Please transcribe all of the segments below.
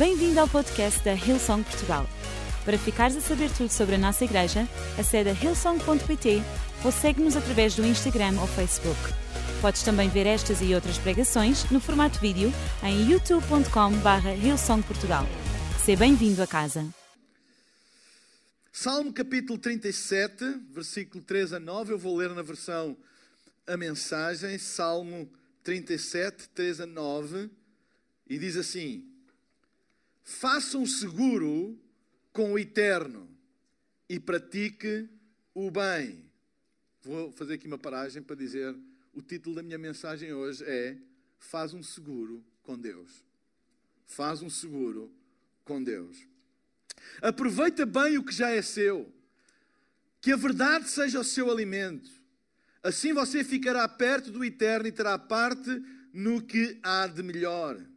Bem-vindo ao podcast da Hillsong Portugal. Para ficares a saber tudo sobre a nossa igreja, acede a hillsong.pt ou segue-nos através do Instagram ou Facebook. Podes também ver estas e outras pregações no formato vídeo em youtube.com.br hillsongportugal. Seja bem-vindo a casa. Salmo capítulo 37, versículo 3 a 9, eu vou ler na versão a mensagem, Salmo 37, 3 a 9, e diz assim: Faça um seguro com o eterno e pratique o bem. Vou fazer aqui uma paragem para dizer: o título da minha mensagem hoje é Faz um seguro com Deus. Faz um seguro com Deus. Aproveita bem o que já é seu, que a verdade seja o seu alimento. Assim você ficará perto do eterno e terá parte no que há de melhor.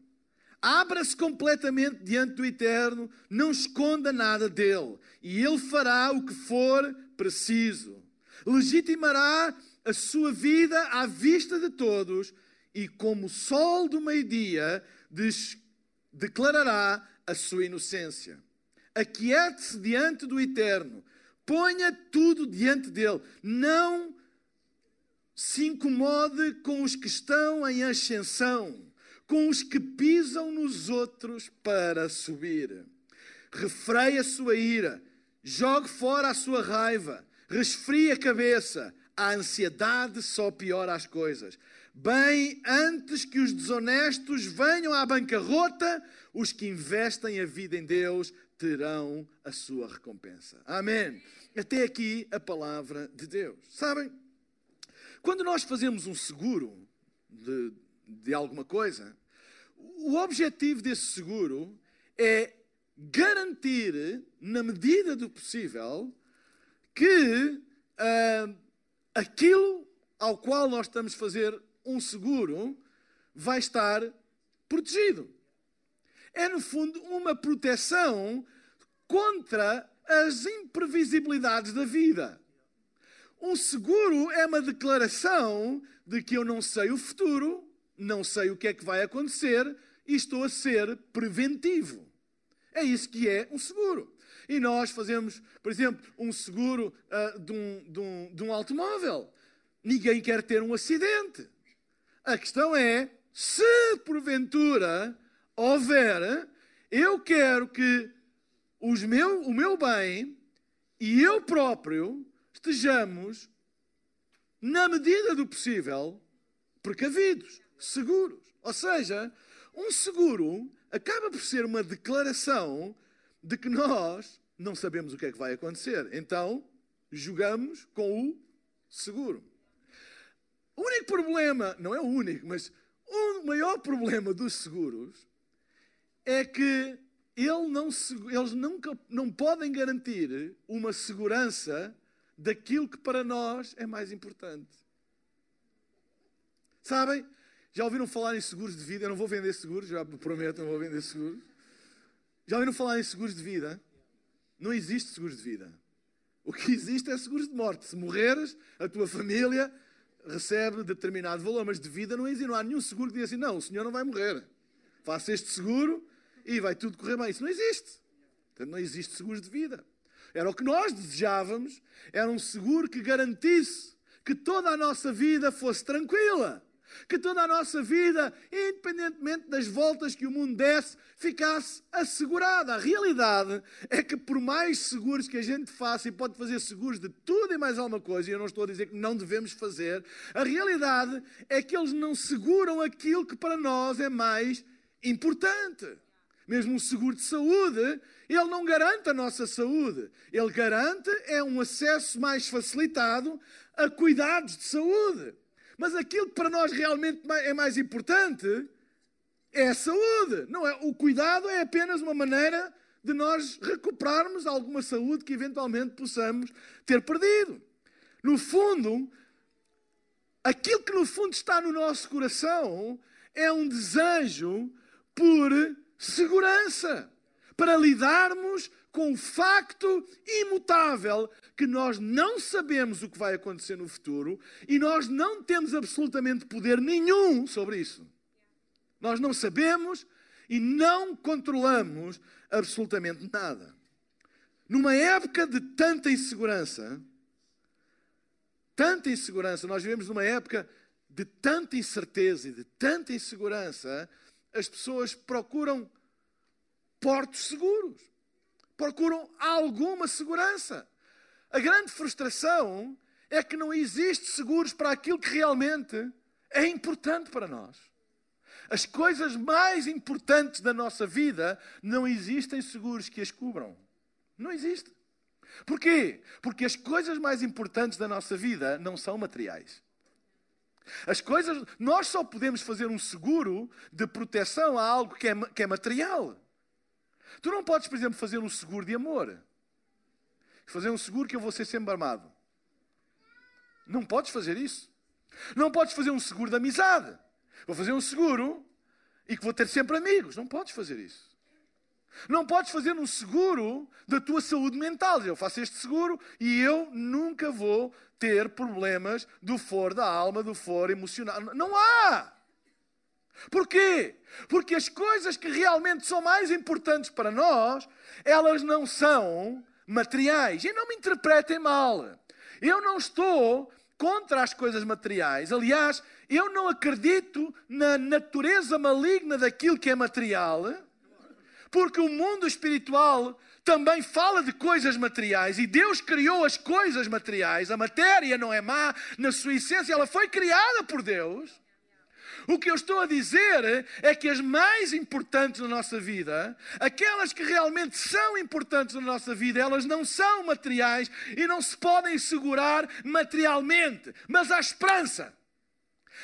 Abra-se completamente diante do Eterno, não esconda nada dele, e ele fará o que for preciso. Legitimará a sua vida à vista de todos, e como o sol do meio-dia, declarará a sua inocência. Aquiete-se diante do Eterno, ponha tudo diante dele, não se incomode com os que estão em ascensão com os que pisam nos outros para subir. Refreie a sua ira, jogue fora a sua raiva, resfrie a cabeça. A ansiedade só piora as coisas. Bem antes que os desonestos venham à bancarrota, os que investem a vida em Deus terão a sua recompensa. Amém. Até aqui a palavra de Deus. Sabem, quando nós fazemos um seguro de, de alguma coisa, o objetivo desse seguro é garantir, na medida do possível, que uh, aquilo ao qual nós estamos a fazer um seguro vai estar protegido. É, no fundo, uma proteção contra as imprevisibilidades da vida. Um seguro é uma declaração de que eu não sei o futuro, não sei o que é que vai acontecer e estou a ser preventivo. É isso que é um seguro. E nós fazemos, por exemplo, um seguro uh, de, um, de, um, de um automóvel. Ninguém quer ter um acidente. A questão é, se porventura houver, eu quero que os meu, o meu bem e eu próprio estejamos, na medida do possível, precavidos seguros. Ou seja, um seguro acaba por ser uma declaração de que nós não sabemos o que é que vai acontecer. Então, jogamos com o seguro. O único problema, não é o único, mas o maior problema dos seguros é que ele não, eles nunca, não podem garantir uma segurança daquilo que para nós é mais importante. Sabem? Já ouviram falar em seguros de vida? Eu não vou vender seguros, já prometo, não vou vender seguros. Já ouviram falar em seguros de vida? Não existe seguros de vida. O que existe é seguros de morte. Se morreres, a tua família recebe determinado valor, mas de vida não existe. Não há nenhum seguro que diga assim: não, o senhor não vai morrer. Faça este seguro e vai tudo correr bem. Isso não existe. Portanto, não existe seguros de vida. Era o que nós desejávamos, era um seguro que garantisse que toda a nossa vida fosse tranquila que toda a nossa vida, independentemente das voltas que o mundo desse, ficasse assegurada. A realidade é que, por mais seguros que a gente faça, e pode fazer seguros de tudo e mais alguma coisa, e eu não estou a dizer que não devemos fazer, a realidade é que eles não seguram aquilo que para nós é mais importante. Mesmo um seguro de saúde, ele não garante a nossa saúde. Ele garante é um acesso mais facilitado a cuidados de saúde. Mas aquilo que para nós realmente é mais importante é a saúde. Não é? O cuidado é apenas uma maneira de nós recuperarmos alguma saúde que eventualmente possamos ter perdido. No fundo, aquilo que no fundo está no nosso coração é um desejo por segurança, para lidarmos com o facto imutável que nós não sabemos o que vai acontecer no futuro e nós não temos absolutamente poder nenhum sobre isso. Nós não sabemos e não controlamos absolutamente nada. Numa época de tanta insegurança, tanta insegurança, nós vivemos numa época de tanta incerteza e de tanta insegurança, as pessoas procuram portos seguros, procuram alguma segurança. A grande frustração é que não existe seguros para aquilo que realmente é importante para nós. As coisas mais importantes da nossa vida não existem seguros que as cubram. Não existe. Porquê? Porque as coisas mais importantes da nossa vida não são materiais. As coisas, nós só podemos fazer um seguro de proteção a algo que é, que é material. Tu não podes, por exemplo, fazer um seguro de amor. Fazer um seguro que eu vou ser sempre armado. Não podes fazer isso. Não podes fazer um seguro de amizade. Vou fazer um seguro e que vou ter sempre amigos. Não podes fazer isso. Não podes fazer um seguro da tua saúde mental. Eu faço este seguro e eu nunca vou ter problemas do foro da alma, do foro emocional. Não há! Porquê? Porque as coisas que realmente são mais importantes para nós, elas não são materiais. E não me interpretem mal. Eu não estou contra as coisas materiais. Aliás, eu não acredito na natureza maligna daquilo que é material porque o mundo espiritual também fala de coisas materiais e Deus criou as coisas materiais. A matéria não é má na sua essência, ela foi criada por Deus. O que eu estou a dizer é que as mais importantes na nossa vida, aquelas que realmente são importantes na nossa vida, elas não são materiais e não se podem segurar materialmente, mas há esperança.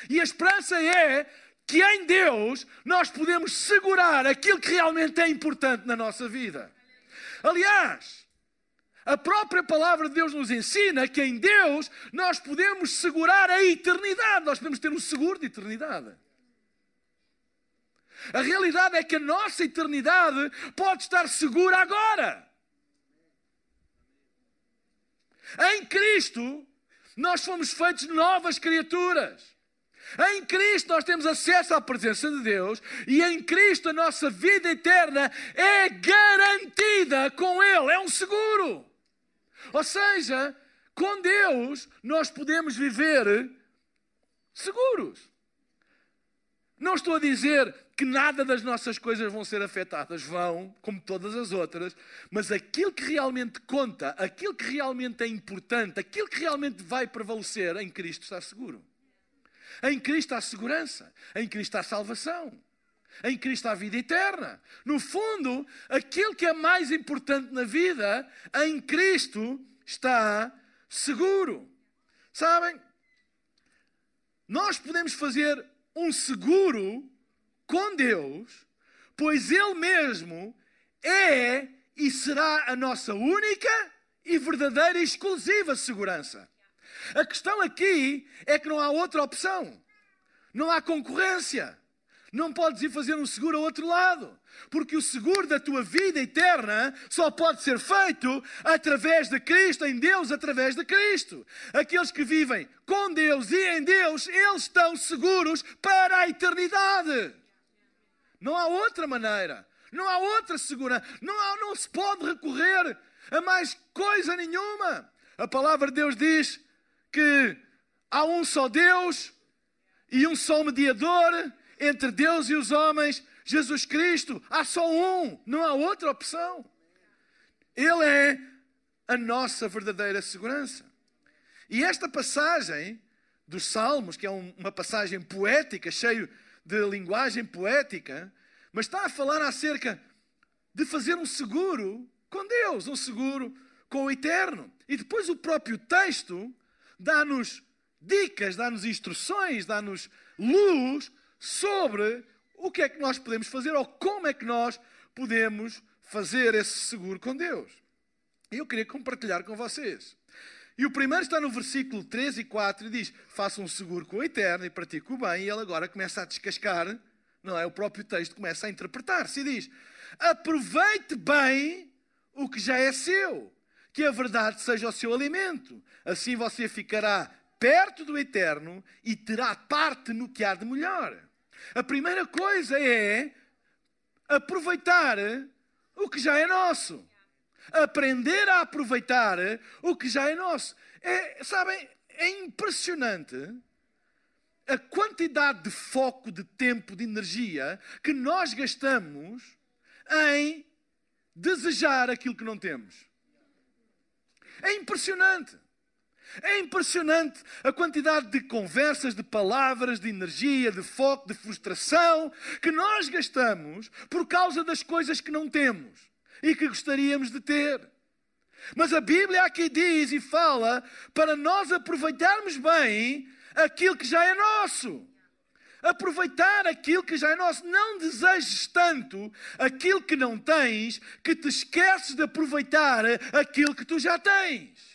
E a esperança é que em Deus nós podemos segurar aquilo que realmente é importante na nossa vida. Aliás, a própria palavra de Deus nos ensina que em Deus nós podemos segurar a eternidade, nós podemos ter um seguro de eternidade. A realidade é que a nossa eternidade pode estar segura agora. Em Cristo, nós fomos feitos novas criaturas. Em Cristo nós temos acesso à presença de Deus e em Cristo a nossa vida eterna é garantida com Ele, é um seguro. Ou seja, com Deus nós podemos viver seguros. Não estou a dizer que nada das nossas coisas vão ser afetadas, vão, como todas as outras, mas aquilo que realmente conta, aquilo que realmente é importante, aquilo que realmente vai prevalecer em Cristo está seguro. Em Cristo há segurança, em Cristo há salvação, em Cristo há vida eterna. No fundo, aquilo que é mais importante na vida, em Cristo está seguro. Sabem? Nós podemos fazer um seguro com Deus, pois Ele mesmo é e será a nossa única e verdadeira e exclusiva segurança. A questão aqui é que não há outra opção. Não há concorrência. Não podes ir fazer um seguro ao outro lado. Porque o seguro da tua vida eterna só pode ser feito através de Cristo, em Deus, através de Cristo. Aqueles que vivem com Deus e em Deus, eles estão seguros para a eternidade. Não há outra maneira. Não há outra segurança. Não, há, não se pode recorrer a mais coisa nenhuma. A palavra de Deus diz que há um só Deus e um só mediador entre Deus e os homens, Jesus Cristo. Há só um, não há outra opção. Ele é a nossa verdadeira segurança. E esta passagem dos Salmos, que é uma passagem poética, cheio de linguagem poética, mas está a falar acerca de fazer um seguro com Deus, um seguro com o eterno. E depois o próprio texto dá-nos dicas, dá-nos instruções, dá-nos luz sobre o que é que nós podemos fazer ou como é que nós podemos fazer esse seguro com Deus. Eu queria compartilhar com vocês. E o primeiro está no versículo 3 e 4 e diz: Faça um seguro com o eterno e pratique o bem. E ele agora começa a descascar, não é? O próprio texto começa a interpretar-se e diz: Aproveite bem o que já é seu que a verdade seja o seu alimento. Assim você ficará perto do eterno e terá parte no que há de melhor. A primeira coisa é aproveitar o que já é nosso. Aprender a aproveitar o que já é nosso. É, sabem, é impressionante a quantidade de foco, de tempo, de energia que nós gastamos em desejar aquilo que não temos. É impressionante. É impressionante a quantidade de conversas, de palavras, de energia, de foco, de frustração que nós gastamos por causa das coisas que não temos e que gostaríamos de ter. Mas a Bíblia aqui diz e fala para nós aproveitarmos bem aquilo que já é nosso. Aproveitar aquilo que já é nosso. Não desejes tanto aquilo que não tens que te esqueces de aproveitar aquilo que tu já tens.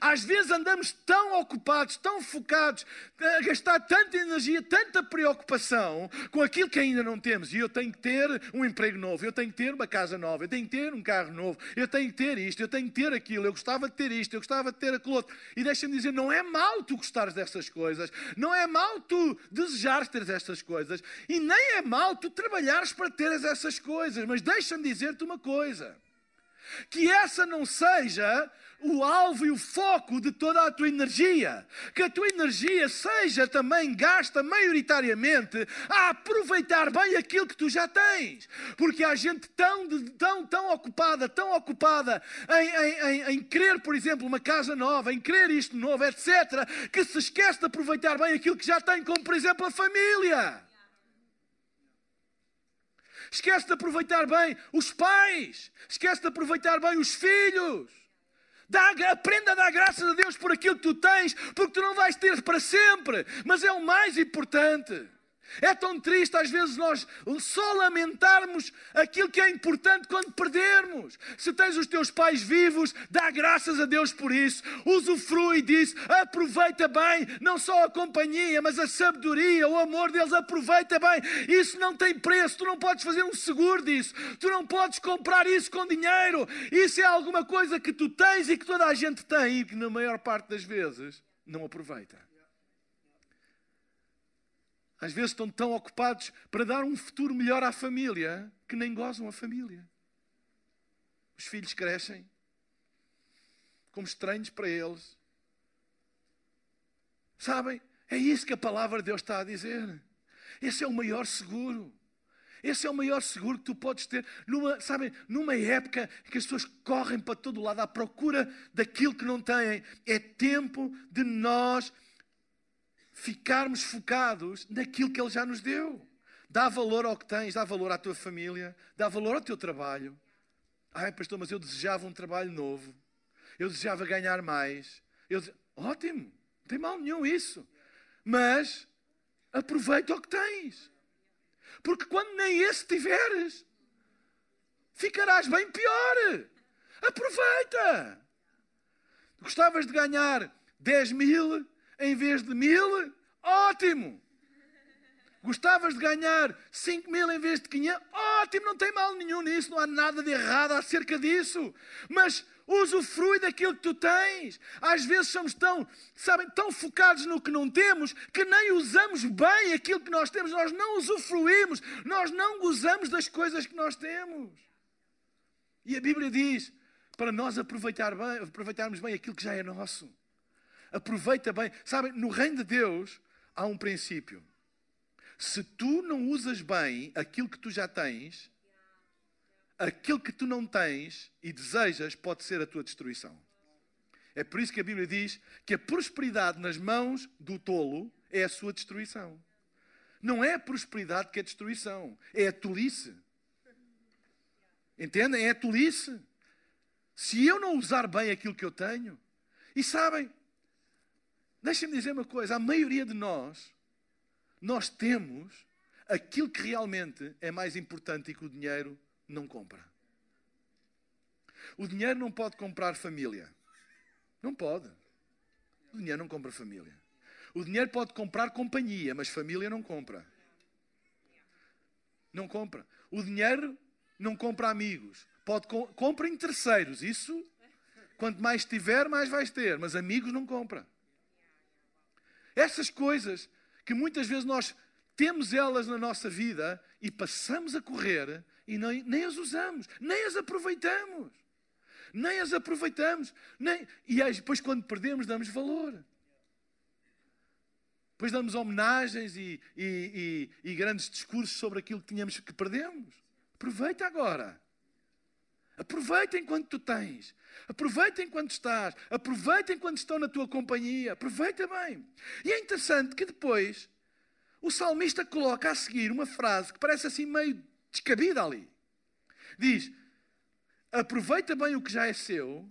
Às vezes andamos tão ocupados, tão focados, a gastar tanta energia, tanta preocupação com aquilo que ainda não temos. E eu tenho que ter um emprego novo, eu tenho que ter uma casa nova, eu tenho que ter um carro novo, eu tenho que ter isto, eu tenho que ter aquilo, eu gostava de ter isto, eu gostava de ter aquilo outro. E deixa-me dizer, não é mau tu gostares dessas coisas, não é mau tu desejares ter essas coisas, e nem é mau tu trabalhares para teres essas coisas, mas deixa-me dizer-te uma coisa. Que essa não seja o alvo e o foco de toda a tua energia. Que a tua energia seja também gasta maioritariamente a aproveitar bem aquilo que tu já tens. Porque há gente tão, tão, tão ocupada, tão ocupada em, em, em, em querer, por exemplo, uma casa nova, em querer isto novo, etc., que se esquece de aproveitar bem aquilo que já tem, como por exemplo a família. Esquece de aproveitar bem os pais. Esquece de aproveitar bem os filhos. Dá, aprenda a dar graças a Deus por aquilo que tu tens, porque tu não vais ter para sempre, mas é o mais importante. É tão triste às vezes nós só lamentarmos aquilo que é importante quando perdermos. Se tens os teus pais vivos, dá graças a Deus por isso. Usufrui disso, aproveita bem, não só a companhia, mas a sabedoria, o amor deles, aproveita bem. Isso não tem preço, tu não podes fazer um seguro disso, tu não podes comprar isso com dinheiro. Isso é alguma coisa que tu tens e que toda a gente tem e que na maior parte das vezes não aproveita. Às vezes estão tão ocupados para dar um futuro melhor à família que nem gozam a família. Os filhos crescem como estranhos para eles. Sabem? É isso que a palavra de Deus está a dizer. Esse é o maior seguro. Esse é o maior seguro que tu podes ter numa, sabem, numa época em que as pessoas correm para todo lado à procura daquilo que não têm. É tempo de nós ficarmos focados naquilo que Ele já nos deu. Dá valor ao que tens, dá valor à tua família, dá valor ao teu trabalho. Ai, pastor, mas eu desejava um trabalho novo. Eu desejava ganhar mais. Eu dese... Ótimo, não tem mal nenhum isso. Mas aproveita o que tens. Porque quando nem esse tiveres, ficarás bem pior. Aproveita. Gostavas de ganhar 10 mil, em vez de mil, ótimo. Gostavas de ganhar 5 mil em vez de 500? Ótimo, não tem mal nenhum nisso, não há nada de errado acerca disso. Mas usufrui daquilo que tu tens. Às vezes somos tão, sabem, tão focados no que não temos que nem usamos bem aquilo que nós temos. Nós não usufruímos, nós não gozamos das coisas que nós temos. E a Bíblia diz para nós aproveitar bem, aproveitarmos bem aquilo que já é nosso. Aproveita bem. Sabem, no reino de Deus há um princípio. Se tu não usas bem aquilo que tu já tens, aquilo que tu não tens e desejas pode ser a tua destruição. É por isso que a Bíblia diz que a prosperidade nas mãos do tolo é a sua destruição. Não é a prosperidade que é destruição, é a tolice. Entendem? É a tolice. Se eu não usar bem aquilo que eu tenho, e sabem, Deixem-me dizer uma coisa: a maioria de nós, nós temos aquilo que realmente é mais importante e que o dinheiro não compra. O dinheiro não pode comprar família. Não pode. O dinheiro não compra família. O dinheiro pode comprar companhia, mas família não compra. Não compra. O dinheiro não compra amigos. Pode compra em terceiros. Isso, quanto mais tiver, mais vais ter. Mas amigos não compra. Essas coisas que muitas vezes nós temos elas na nossa vida e passamos a correr e nem, nem as usamos, nem as aproveitamos. Nem as aproveitamos. Nem, e depois, quando perdemos, damos valor. Depois damos homenagens e, e, e, e grandes discursos sobre aquilo que tínhamos que perdemos. Aproveita agora. Aproveita enquanto tu tens. Aproveita enquanto estás. Aproveita enquanto estão na tua companhia. Aproveita bem. E é interessante que depois o salmista coloca a seguir uma frase que parece assim meio descabida ali. Diz: Aproveita bem o que já é seu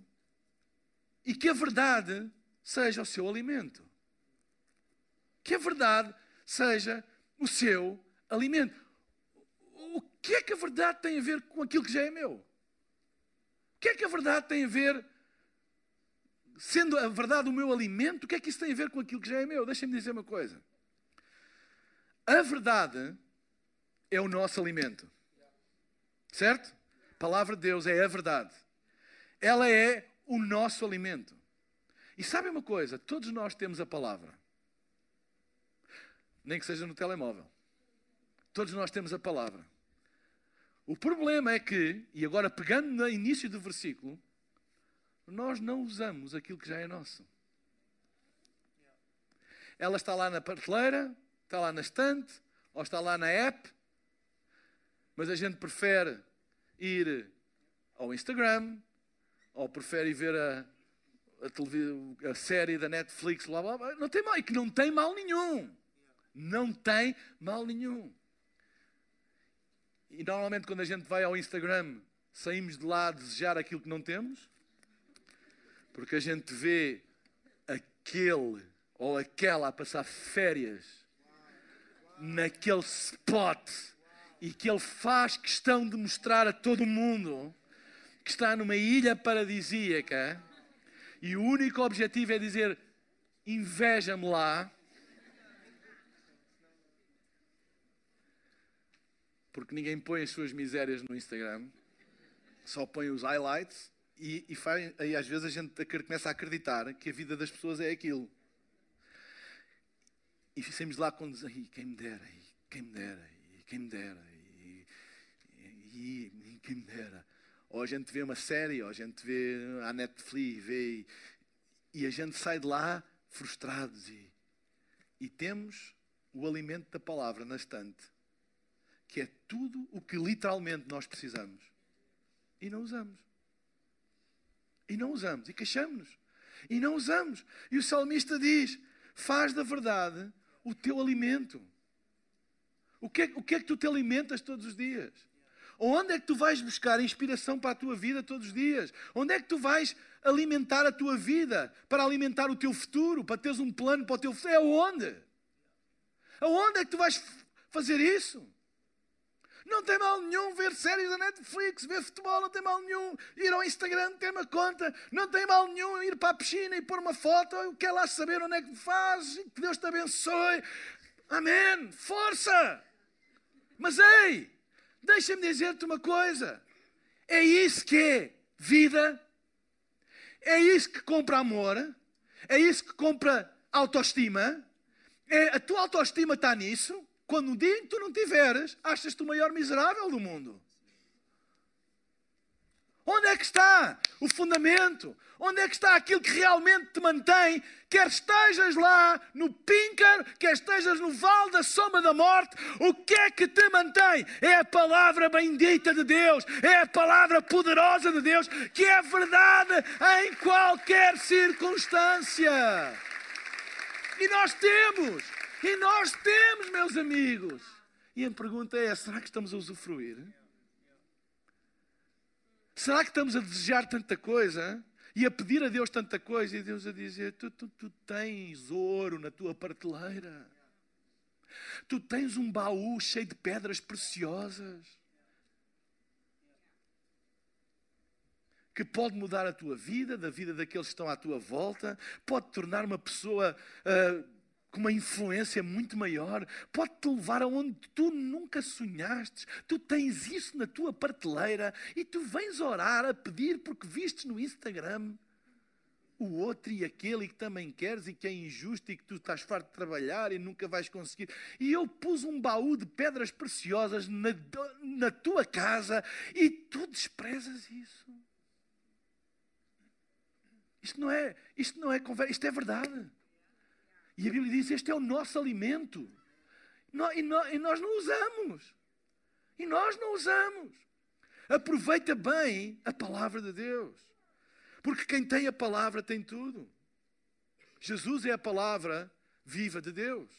e que a verdade seja o seu alimento. Que a verdade seja o seu alimento. O que é que a verdade tem a ver com aquilo que já é meu? Que é que a verdade tem a ver, sendo a verdade o meu alimento, o que é que isso tem a ver com aquilo que já é meu? Deixem-me dizer uma coisa. A verdade é o nosso alimento. Certo? A palavra de Deus é a verdade. Ela é o nosso alimento. E sabem uma coisa? Todos nós temos a palavra. Nem que seja no telemóvel. Todos nós temos a palavra. O problema é que, e agora pegando no início do versículo, nós não usamos aquilo que já é nosso. Ela está lá na prateleira, está lá na estante, ou está lá na app, mas a gente prefere ir ao Instagram, ou prefere ir ver a, a, a série da Netflix, blá, blá, blá. não tem mal, e que não tem mal nenhum. Não tem mal nenhum. E normalmente quando a gente vai ao Instagram, saímos de lá a desejar aquilo que não temos, porque a gente vê aquele ou aquela a passar férias naquele spot e que ele faz questão de mostrar a todo mundo que está numa ilha paradisíaca e o único objetivo é dizer inveja-me lá porque ninguém põe as suas misérias no Instagram, só põe os highlights e, e, faz, e às vezes a gente começa a acreditar que a vida das pessoas é aquilo. E saímos lá quando dizem, quem me dera, quem me dera, quem me dera, e, e, e, quem me dera. Ou a gente vê uma série, ou a gente vê a Netflix, vê, e a gente sai de lá frustrados e, e temos o alimento da palavra na estante que é tudo o que literalmente nós precisamos. E não usamos. E não usamos. E queixamos-nos. E não usamos. E o salmista diz: faz da verdade o teu alimento. O que, é, o que é que tu te alimentas todos os dias? Onde é que tu vais buscar inspiração para a tua vida todos os dias? Onde é que tu vais alimentar a tua vida para alimentar o teu futuro, para teres um plano para o teu futuro? É aonde? Aonde é que tu vais fazer isso? Não tem mal nenhum ver séries da Netflix, ver futebol, não tem mal nenhum ir ao Instagram, ter uma conta, não tem mal nenhum ir para a piscina e pôr uma foto, eu quero lá saber onde é que faz, que Deus te abençoe. Amém. Força! Mas ei, deixa-me dizer-te uma coisa. É isso que é vida. É isso que compra amor. É isso que compra autoestima. É, a tua autoestima está nisso. Quando um dia tu não tiveres, achas-te o maior miserável do mundo. Onde é que está o fundamento? Onde é que está aquilo que realmente te mantém? Quer estejas lá no píncaro, quer estejas no vale da sombra da morte, o que é que te mantém? É a palavra bendita de Deus, é a palavra poderosa de Deus, que é verdade em qualquer circunstância. E nós temos e nós temos, meus amigos. E a pergunta é: será que estamos a usufruir? Será que estamos a desejar tanta coisa e a pedir a Deus tanta coisa e Deus a dizer: tu, tu, tu tens ouro na tua prateleira, tu tens um baú cheio de pedras preciosas que pode mudar a tua vida, da vida daqueles que estão à tua volta, pode tornar uma pessoa uh, com uma influência muito maior, pode-te levar aonde tu nunca sonhaste. Tu tens isso na tua prateleira e tu vens orar a pedir porque viste no Instagram. o outro e aquele que também queres e que é injusto e que tu estás farto de trabalhar e nunca vais conseguir. E eu pus um baú de pedras preciosas na, na tua casa e tu desprezas isso. Isto não é, isto não é conversa, isto é verdade. E a Bíblia diz: este é o nosso alimento. E nós não usamos. E nós não usamos. Aproveita bem a palavra de Deus. Porque quem tem a palavra tem tudo. Jesus é a palavra viva de Deus.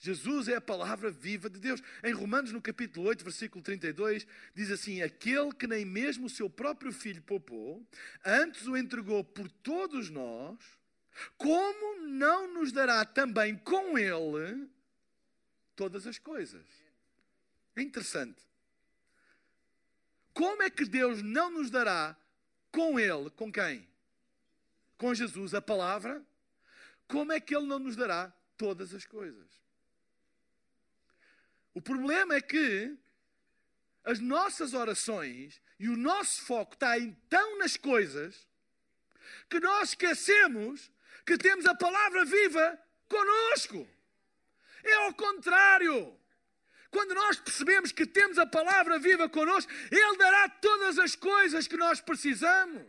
Jesus é a palavra viva de Deus. Em Romanos, no capítulo 8, versículo 32, diz assim: Aquele que nem mesmo o seu próprio filho poupou, antes o entregou por todos nós, como não nos dará também com ele todas as coisas? É interessante. Como é que Deus não nos dará com Ele, com quem? Com Jesus, a palavra? Como é que Ele não nos dará todas as coisas? O problema é que as nossas orações e o nosso foco está tão nas coisas que nós esquecemos que temos a palavra viva conosco. É ao contrário. Quando nós percebemos que temos a palavra viva connosco, Ele dará todas as coisas que nós precisamos.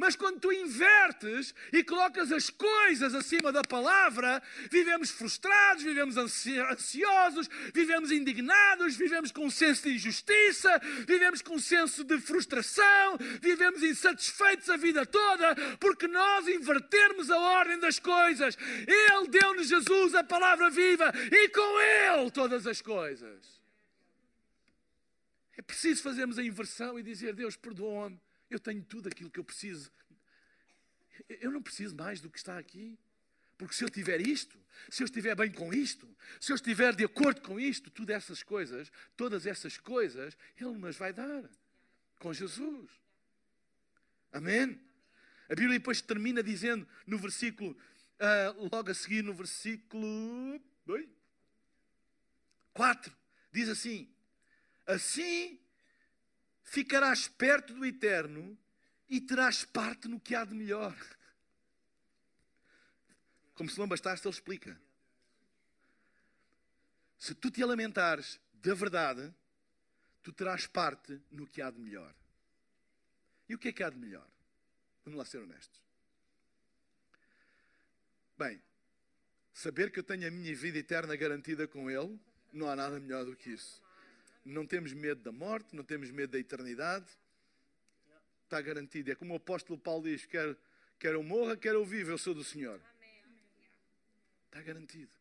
Mas quando tu invertes e colocas as coisas acima da palavra, vivemos frustrados, vivemos ansiosos, vivemos indignados, vivemos com um senso de injustiça, vivemos com um senso de frustração, vivemos insatisfeitos a vida toda, porque nós invertermos a ordem das coisas. Ele deu-nos Jesus a palavra viva e com Ele todas as coisas. É preciso fazermos a inversão e dizer: Deus, perdoa-me eu tenho tudo aquilo que eu preciso. Eu não preciso mais do que está aqui. Porque se eu tiver isto, se eu estiver bem com isto, se eu estiver de acordo com isto, todas essas coisas, todas essas coisas, Ele nos vai dar com Jesus. Amém? A Bíblia depois termina dizendo no versículo, uh, logo a seguir, no versículo 4, diz assim: Assim ficarás perto do eterno e terás parte no que há de melhor. Como se não bastasse, ele explica. Se tu te lamentares da verdade, tu terás parte no que há de melhor. E o que é que há de melhor? Vamos lá ser honestos. Bem, saber que eu tenho a minha vida eterna garantida com Ele, não há nada melhor do que isso não temos medo da morte, não temos medo da eternidade. Está garantido. É como o apóstolo Paulo diz: quer, quer eu morra, quer eu viva, eu sou do Senhor. Está garantido.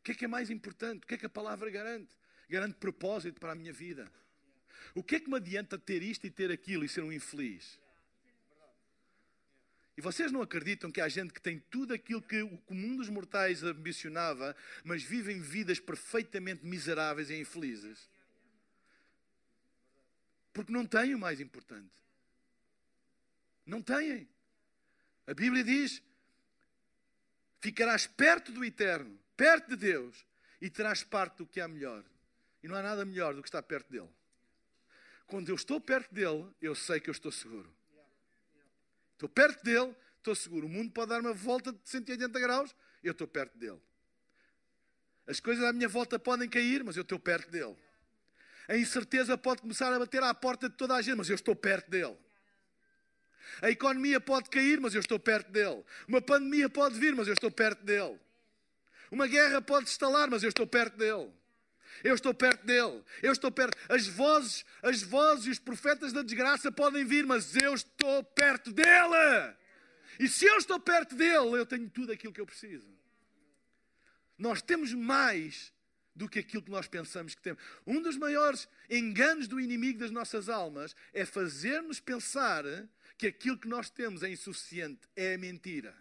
O que é que é mais importante? O que é que a palavra garante? Garante propósito para a minha vida. O que é que me adianta ter isto e ter aquilo e ser um infeliz? E vocês não acreditam que há gente que tem tudo aquilo que o comum dos mortais ambicionava, mas vivem vidas perfeitamente miseráveis e infelizes? Porque não têm o mais importante. Não têm. A Bíblia diz: ficarás perto do eterno, perto de Deus, e terás parte do que há melhor. E não há nada melhor do que estar perto dele. Quando eu estou perto dele, eu sei que eu estou seguro. Estou perto dele, estou seguro. O mundo pode dar uma volta de 180 graus, eu estou perto dele. As coisas à minha volta podem cair, mas eu estou perto dele. A incerteza pode começar a bater à porta de toda a gente, mas eu estou perto dele. A economia pode cair, mas eu estou perto dele. Uma pandemia pode vir, mas eu estou perto dele. Uma guerra pode estalar, mas eu estou perto dele. Eu estou perto dele. Eu estou perto. As vozes, as vozes e os profetas da desgraça podem vir, mas eu estou perto dele. E se eu estou perto dele, eu tenho tudo aquilo que eu preciso. Nós temos mais do que aquilo que nós pensamos que temos. Um dos maiores enganos do inimigo das nossas almas é fazer-nos pensar que aquilo que nós temos é insuficiente. É mentira.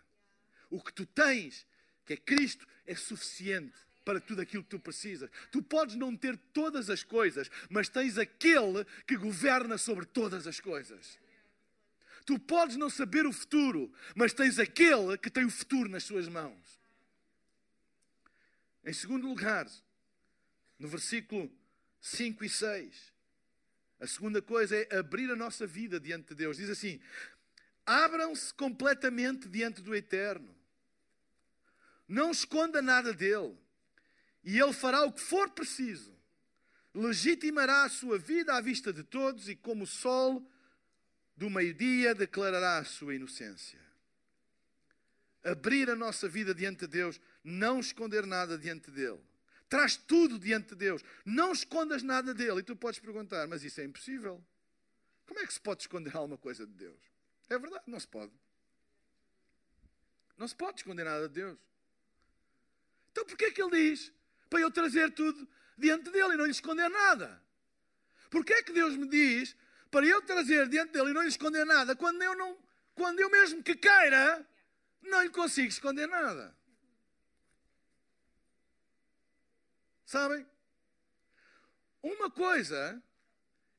O que tu tens, que é Cristo, é suficiente para tudo aquilo que tu precisas. Tu podes não ter todas as coisas, mas tens aquele que governa sobre todas as coisas. Tu podes não saber o futuro, mas tens aquele que tem o futuro nas suas mãos. Em segundo lugar, no versículo 5 e 6, A segunda coisa é abrir a nossa vida diante de Deus. Diz assim: abram-se completamente diante do Eterno. Não esconda nada dele. E ele fará o que for preciso. Legitimará a sua vida à vista de todos e, como o sol do meio-dia, declarará a sua inocência. Abrir a nossa vida diante de Deus, não esconder nada diante dele. Traz tudo diante de Deus. Não escondas nada dele. E tu podes perguntar, mas isso é impossível. Como é que se pode esconder alguma coisa de Deus? É verdade, não se pode. Não se pode esconder nada de Deus. Então porquê é que ele diz para eu trazer tudo diante dele e não lhe esconder nada? Porquê é que Deus me diz para eu trazer diante dele e não lhe esconder nada quando eu não, quando eu mesmo que queira, não lhe consigo esconder nada? Sabem? Uma coisa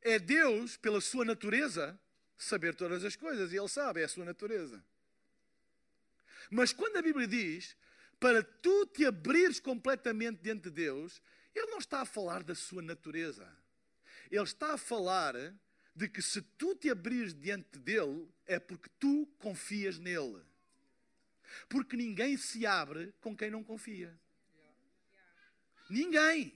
é Deus, pela sua natureza, saber todas as coisas, e Ele sabe, é a sua natureza. Mas quando a Bíblia diz para tu te abrires completamente diante de Deus, Ele não está a falar da sua natureza. Ele está a falar de que se tu te abrires diante dele, é porque tu confias nele. Porque ninguém se abre com quem não confia. Ninguém.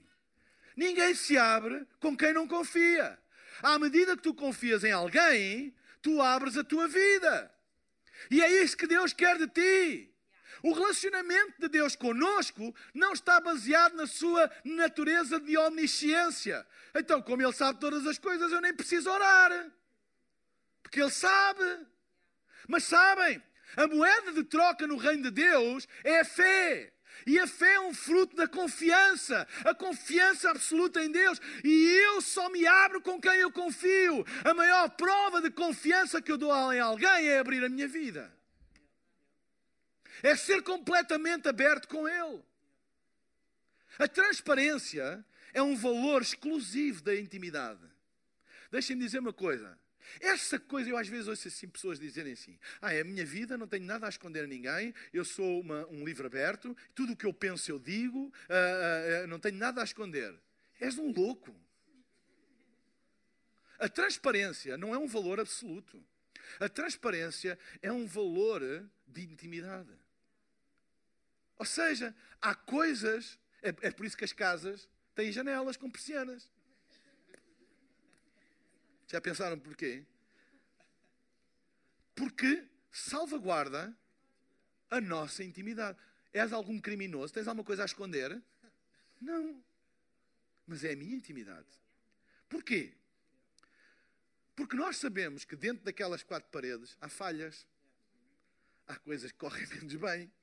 Ninguém se abre com quem não confia. À medida que tu confias em alguém, tu abres a tua vida. E é isso que Deus quer de ti. O relacionamento de Deus conosco não está baseado na sua natureza de omnisciência. Então, como Ele sabe todas as coisas, eu nem preciso orar. Porque Ele sabe. Mas sabem, a moeda de troca no reino de Deus é a fé. E a fé é um fruto da confiança, a confiança absoluta em Deus. E eu só me abro com quem eu confio. A maior prova de confiança que eu dou em alguém é abrir a minha vida. É ser completamente aberto com Ele. A transparência é um valor exclusivo da intimidade. Deixem-me dizer uma coisa. Essa coisa, eu às vezes ouço assim pessoas dizerem assim: Ah, é a minha vida, não tenho nada a esconder a ninguém, eu sou uma, um livro aberto, tudo o que eu penso eu digo, uh, uh, não tenho nada a esconder. És um louco. A transparência não é um valor absoluto. A transparência é um valor de intimidade. Ou seja, há coisas, é, é por isso que as casas têm janelas com persianas. Já pensaram porquê? Porque salvaguarda a nossa intimidade. És algum criminoso? Tens alguma coisa a esconder? Não. Mas é a minha intimidade. Porquê? Porque nós sabemos que dentro daquelas quatro paredes há falhas. Há coisas que correm menos bem.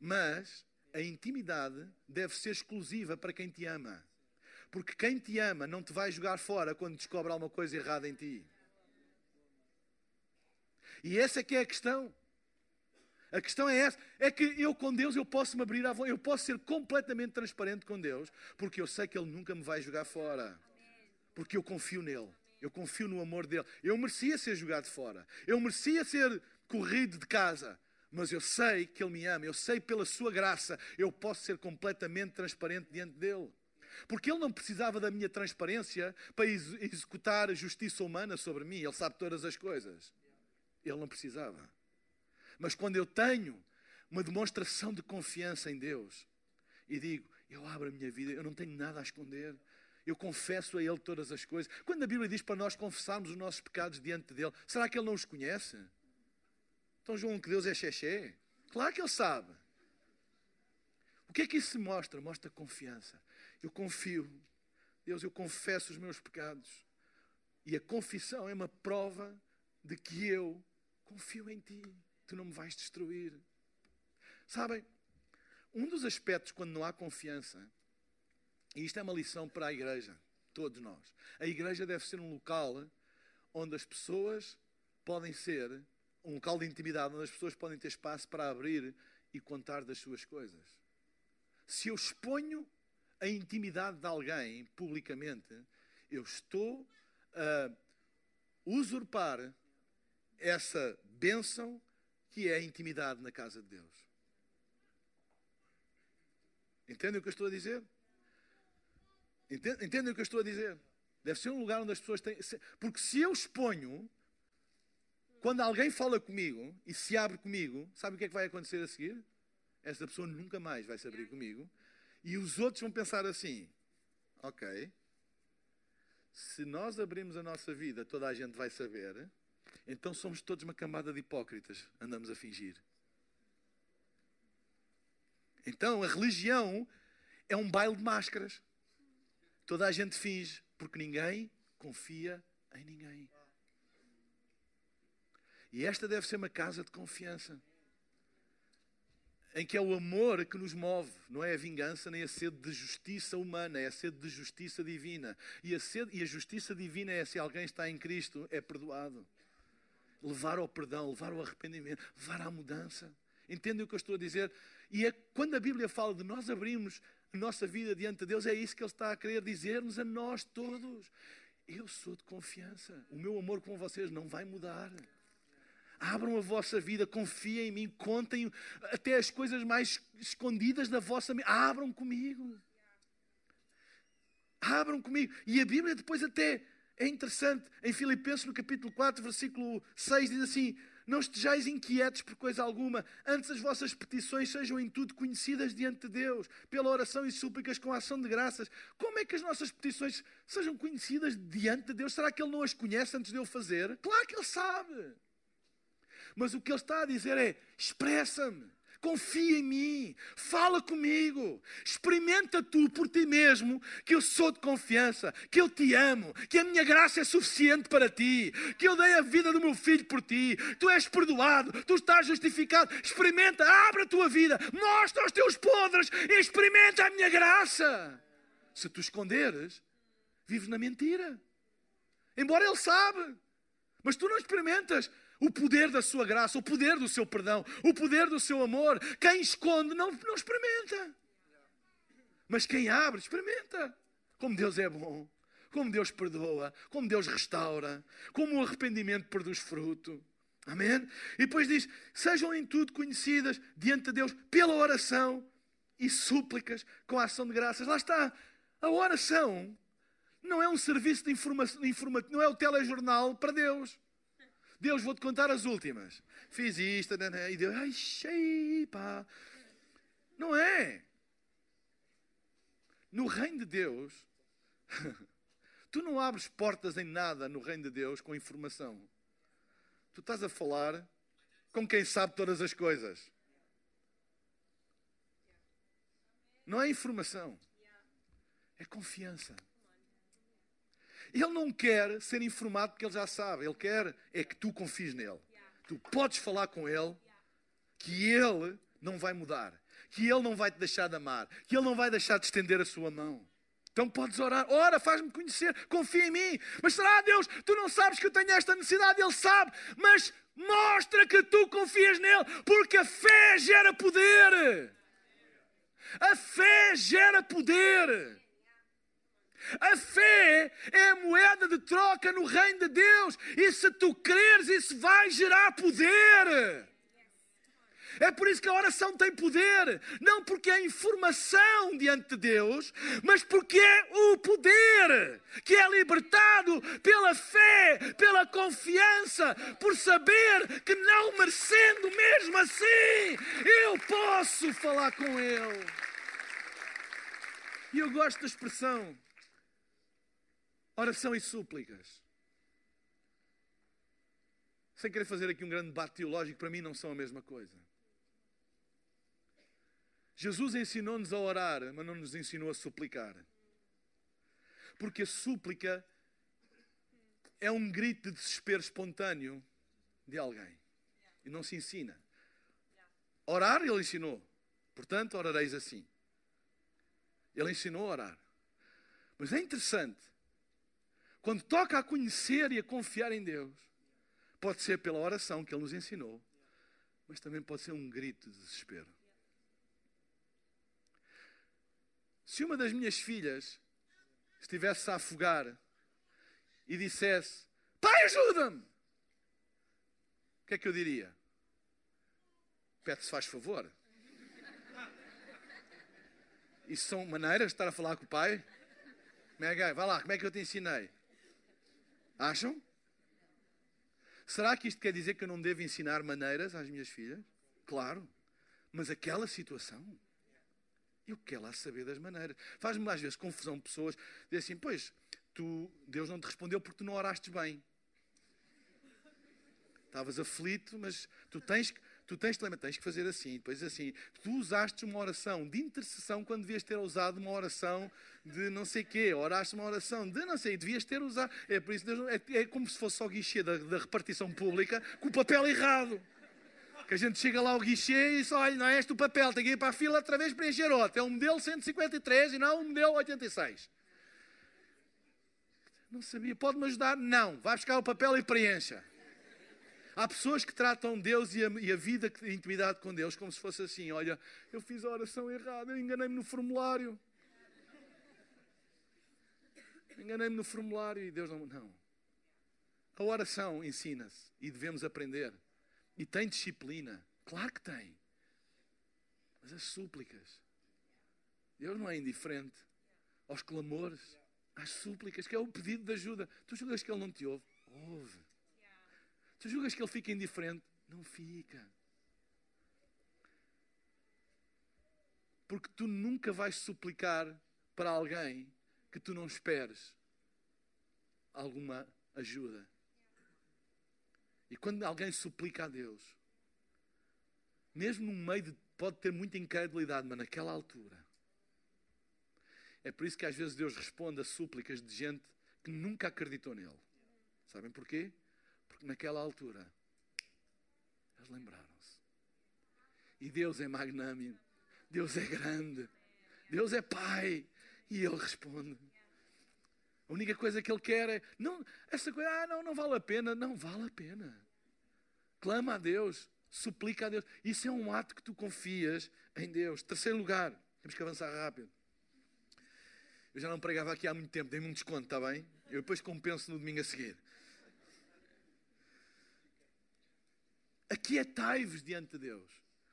Mas a intimidade deve ser exclusiva para quem te ama. Porque quem te ama não te vai jogar fora quando descobre alguma coisa errada em ti. E essa é que é a questão. A questão é essa, é que eu com Deus eu posso me abrir à vontade, eu posso ser completamente transparente com Deus, porque eu sei que Ele nunca me vai jogar fora. Porque eu confio nele, eu confio no amor dele. Eu merecia ser jogado fora, eu merecia ser corrido de casa, mas eu sei que Ele me ama, eu sei pela Sua graça, eu posso ser completamente transparente diante dele. Porque ele não precisava da minha transparência para executar a justiça humana sobre mim. Ele sabe todas as coisas. Ele não precisava. Mas quando eu tenho uma demonstração de confiança em Deus e digo, eu abro a minha vida, eu não tenho nada a esconder. Eu confesso a Ele todas as coisas. Quando a Bíblia diz para nós confessarmos os nossos pecados diante dele, será que Ele não os conhece? Então, João, que Deus é xexé? Claro que Ele sabe. O que é que isso mostra? Mostra confiança. Eu confio. Deus, eu confesso os meus pecados. E a confissão é uma prova de que eu confio em Ti. Tu não me vais destruir. Sabem, um dos aspectos quando não há confiança, e isto é uma lição para a igreja, todos nós. A igreja deve ser um local onde as pessoas podem ser, um local de intimidade, onde as pessoas podem ter espaço para abrir e contar das suas coisas. Se eu exponho a intimidade de alguém publicamente, eu estou a usurpar essa bênção que é a intimidade na casa de Deus. Entendem o que eu estou a dizer? Entendem o que eu estou a dizer? Deve ser um lugar onde as pessoas têm. Porque se eu exponho, quando alguém fala comigo e se abre comigo, sabe o que é que vai acontecer a seguir? Esta pessoa nunca mais vai se abrir comigo. E os outros vão pensar assim: ok, se nós abrimos a nossa vida, toda a gente vai saber, então somos todos uma camada de hipócritas, andamos a fingir. Então a religião é um baile de máscaras. Toda a gente finge, porque ninguém confia em ninguém. E esta deve ser uma casa de confiança. Em que é o amor que nos move, não é a vingança nem a sede de justiça humana, é a sede de justiça divina. E a, sede, e a justiça divina é se alguém está em Cristo, é perdoado. Levar ao perdão, levar ao arrependimento, levar à mudança. Entendem o que eu estou a dizer? E é quando a Bíblia fala de nós abrirmos a nossa vida diante de Deus, é isso que Ele está a querer dizer-nos a nós todos. Eu sou de confiança. O meu amor com vocês não vai mudar. Abram a vossa vida, confiem em mim, contem até as coisas mais escondidas da vossa mente. Abram comigo. Abram comigo. E a Bíblia depois até é interessante. Em Filipenses, no capítulo 4, versículo 6, diz assim: Não estejais inquietos por coisa alguma, antes as vossas petições sejam em tudo conhecidas diante de Deus, pela oração e súplicas com ação de graças. Como é que as nossas petições sejam conhecidas diante de Deus? Será que Ele não as conhece antes de eu fazer? Claro que Ele sabe. Mas o que ele está a dizer é: expressa-me, confia em mim, fala comigo, experimenta tu por ti mesmo que eu sou de confiança, que eu te amo, que a minha graça é suficiente para ti, que eu dei a vida do meu filho por ti, tu és perdoado, tu estás justificado. Experimenta, abre a tua vida, mostra os teus podres e experimenta a minha graça. Se tu esconderes, vives na mentira. Embora ele sabe, mas tu não experimentas o poder da sua graça, o poder do seu perdão, o poder do seu amor. Quem esconde não, não experimenta. Mas quem abre, experimenta. Como Deus é bom, como Deus perdoa, como Deus restaura, como o arrependimento produz fruto. Amém? E depois diz: sejam em tudo conhecidas diante de Deus pela oração e súplicas com a ação de graças. Lá está. A oração não é um serviço de informação, não é o telejornal para Deus. Deus, vou-te contar as últimas. Fiz isto, e Deus, ai, cheio, pá. Não é. No reino de Deus, tu não abres portas em nada no reino de Deus com informação. Tu estás a falar com quem sabe todas as coisas. Não é informação, é confiança. Ele não quer ser informado porque ele já sabe. Ele quer é que tu confies nele. Tu podes falar com ele que ele não vai mudar, que ele não vai te deixar de amar, que ele não vai deixar de estender a sua mão. Então podes orar, ora, faz-me conhecer, confia em mim. Mas será, Deus, tu não sabes que eu tenho esta necessidade? Ele sabe, mas mostra que tu confias nele, porque a fé gera poder. A fé gera poder. A fé é a moeda de troca no reino de Deus. E se tu creres, isso vai gerar poder. É por isso que a oração tem poder. Não porque é informação diante de Deus, mas porque é o poder que é libertado pela fé, pela confiança, por saber que não merecendo mesmo assim, eu posso falar com Ele. E eu gosto da expressão Oração e súplicas. Sem querer fazer aqui um grande debate teológico, para mim não são a mesma coisa. Jesus ensinou-nos a orar, mas não nos ensinou a suplicar. Porque a súplica é um grito de desespero espontâneo de alguém. E não se ensina. Orar, ele ensinou. Portanto, orareis assim. Ele ensinou a orar. Mas é interessante quando toca a conhecer e a confiar em Deus, pode ser pela oração que Ele nos ensinou, mas também pode ser um grito de desespero. Se uma das minhas filhas estivesse a afogar e dissesse: Pai, ajuda-me! O que é que eu diria? Pede-se, faz favor. Isso são maneiras de estar a falar com o pai? Como é que é? Vai lá, como é que eu te ensinei? Acham? Será que isto quer dizer que eu não devo ensinar maneiras às minhas filhas? Claro. Mas aquela situação, eu quero lá saber das maneiras. Faz-me às vezes confusão pessoas dizem assim, pois, tu, Deus não te respondeu porque tu não oraste bem. Estavas aflito, mas tu tens que tu tens, tens que fazer assim, depois assim. Tu usaste uma oração de intercessão quando devias ter usado uma oração de não sei quê. Oraste uma oração de não sei, devias ter usado. É por isso é, é como se fosse só o guichê da, da repartição pública com o papel errado. Que a gente chega lá ao guichê e diz: olha, não é este o papel, tem que ir para a fila outra vez preencher outro. É o modelo 153 e não o modelo 86. Não sabia, pode-me ajudar? Não, vai buscar o papel e preencha. Há pessoas que tratam Deus e a, e a vida, a intimidade com Deus, como se fosse assim: olha, eu fiz a oração errada, enganei-me no formulário. Enganei-me no formulário e Deus não. Não. A oração ensina-se e devemos aprender. E tem disciplina. Claro que tem. Mas as súplicas. Deus não é indiferente aos clamores, às súplicas, que é o pedido de ajuda. Tu julgas que Ele não te ouve? Ouve. Tu julgas que ele fica indiferente? Não fica. Porque tu nunca vais suplicar para alguém que tu não esperes alguma ajuda. E quando alguém suplica a Deus, mesmo no meio de. pode ter muita incredulidade, mas naquela altura. É por isso que às vezes Deus responde a súplicas de gente que nunca acreditou nele. Sabem porquê? Porque naquela altura eles lembraram-se. E Deus é magnânimo, Deus é grande, Deus é Pai. E Ele responde. A única coisa que Ele quer é, não, essa coisa, ah, não, não vale a pena. Não vale a pena. Clama a Deus, suplica a Deus. Isso é um ato que tu confias em Deus. Terceiro lugar, temos que avançar rápido. Eu já não pregava aqui há muito tempo, dei-me um desconto, está bem? Eu depois compenso no domingo a seguir. Aquietai-vos diante de Deus.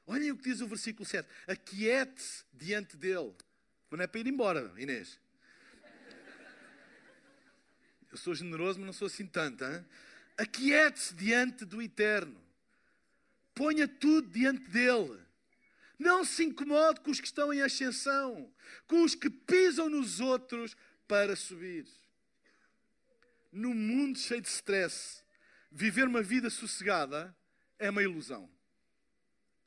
Olhem o que diz o versículo 7. Aquiete-se diante dele. Não é para ir embora, Inês. Eu sou generoso, mas não sou assim tanto. Aquiete-se diante do Eterno. Ponha tudo diante dele. Não se incomode com os que estão em ascensão, com os que pisam nos outros para subir. No mundo cheio de stress, viver uma vida sossegada é uma ilusão.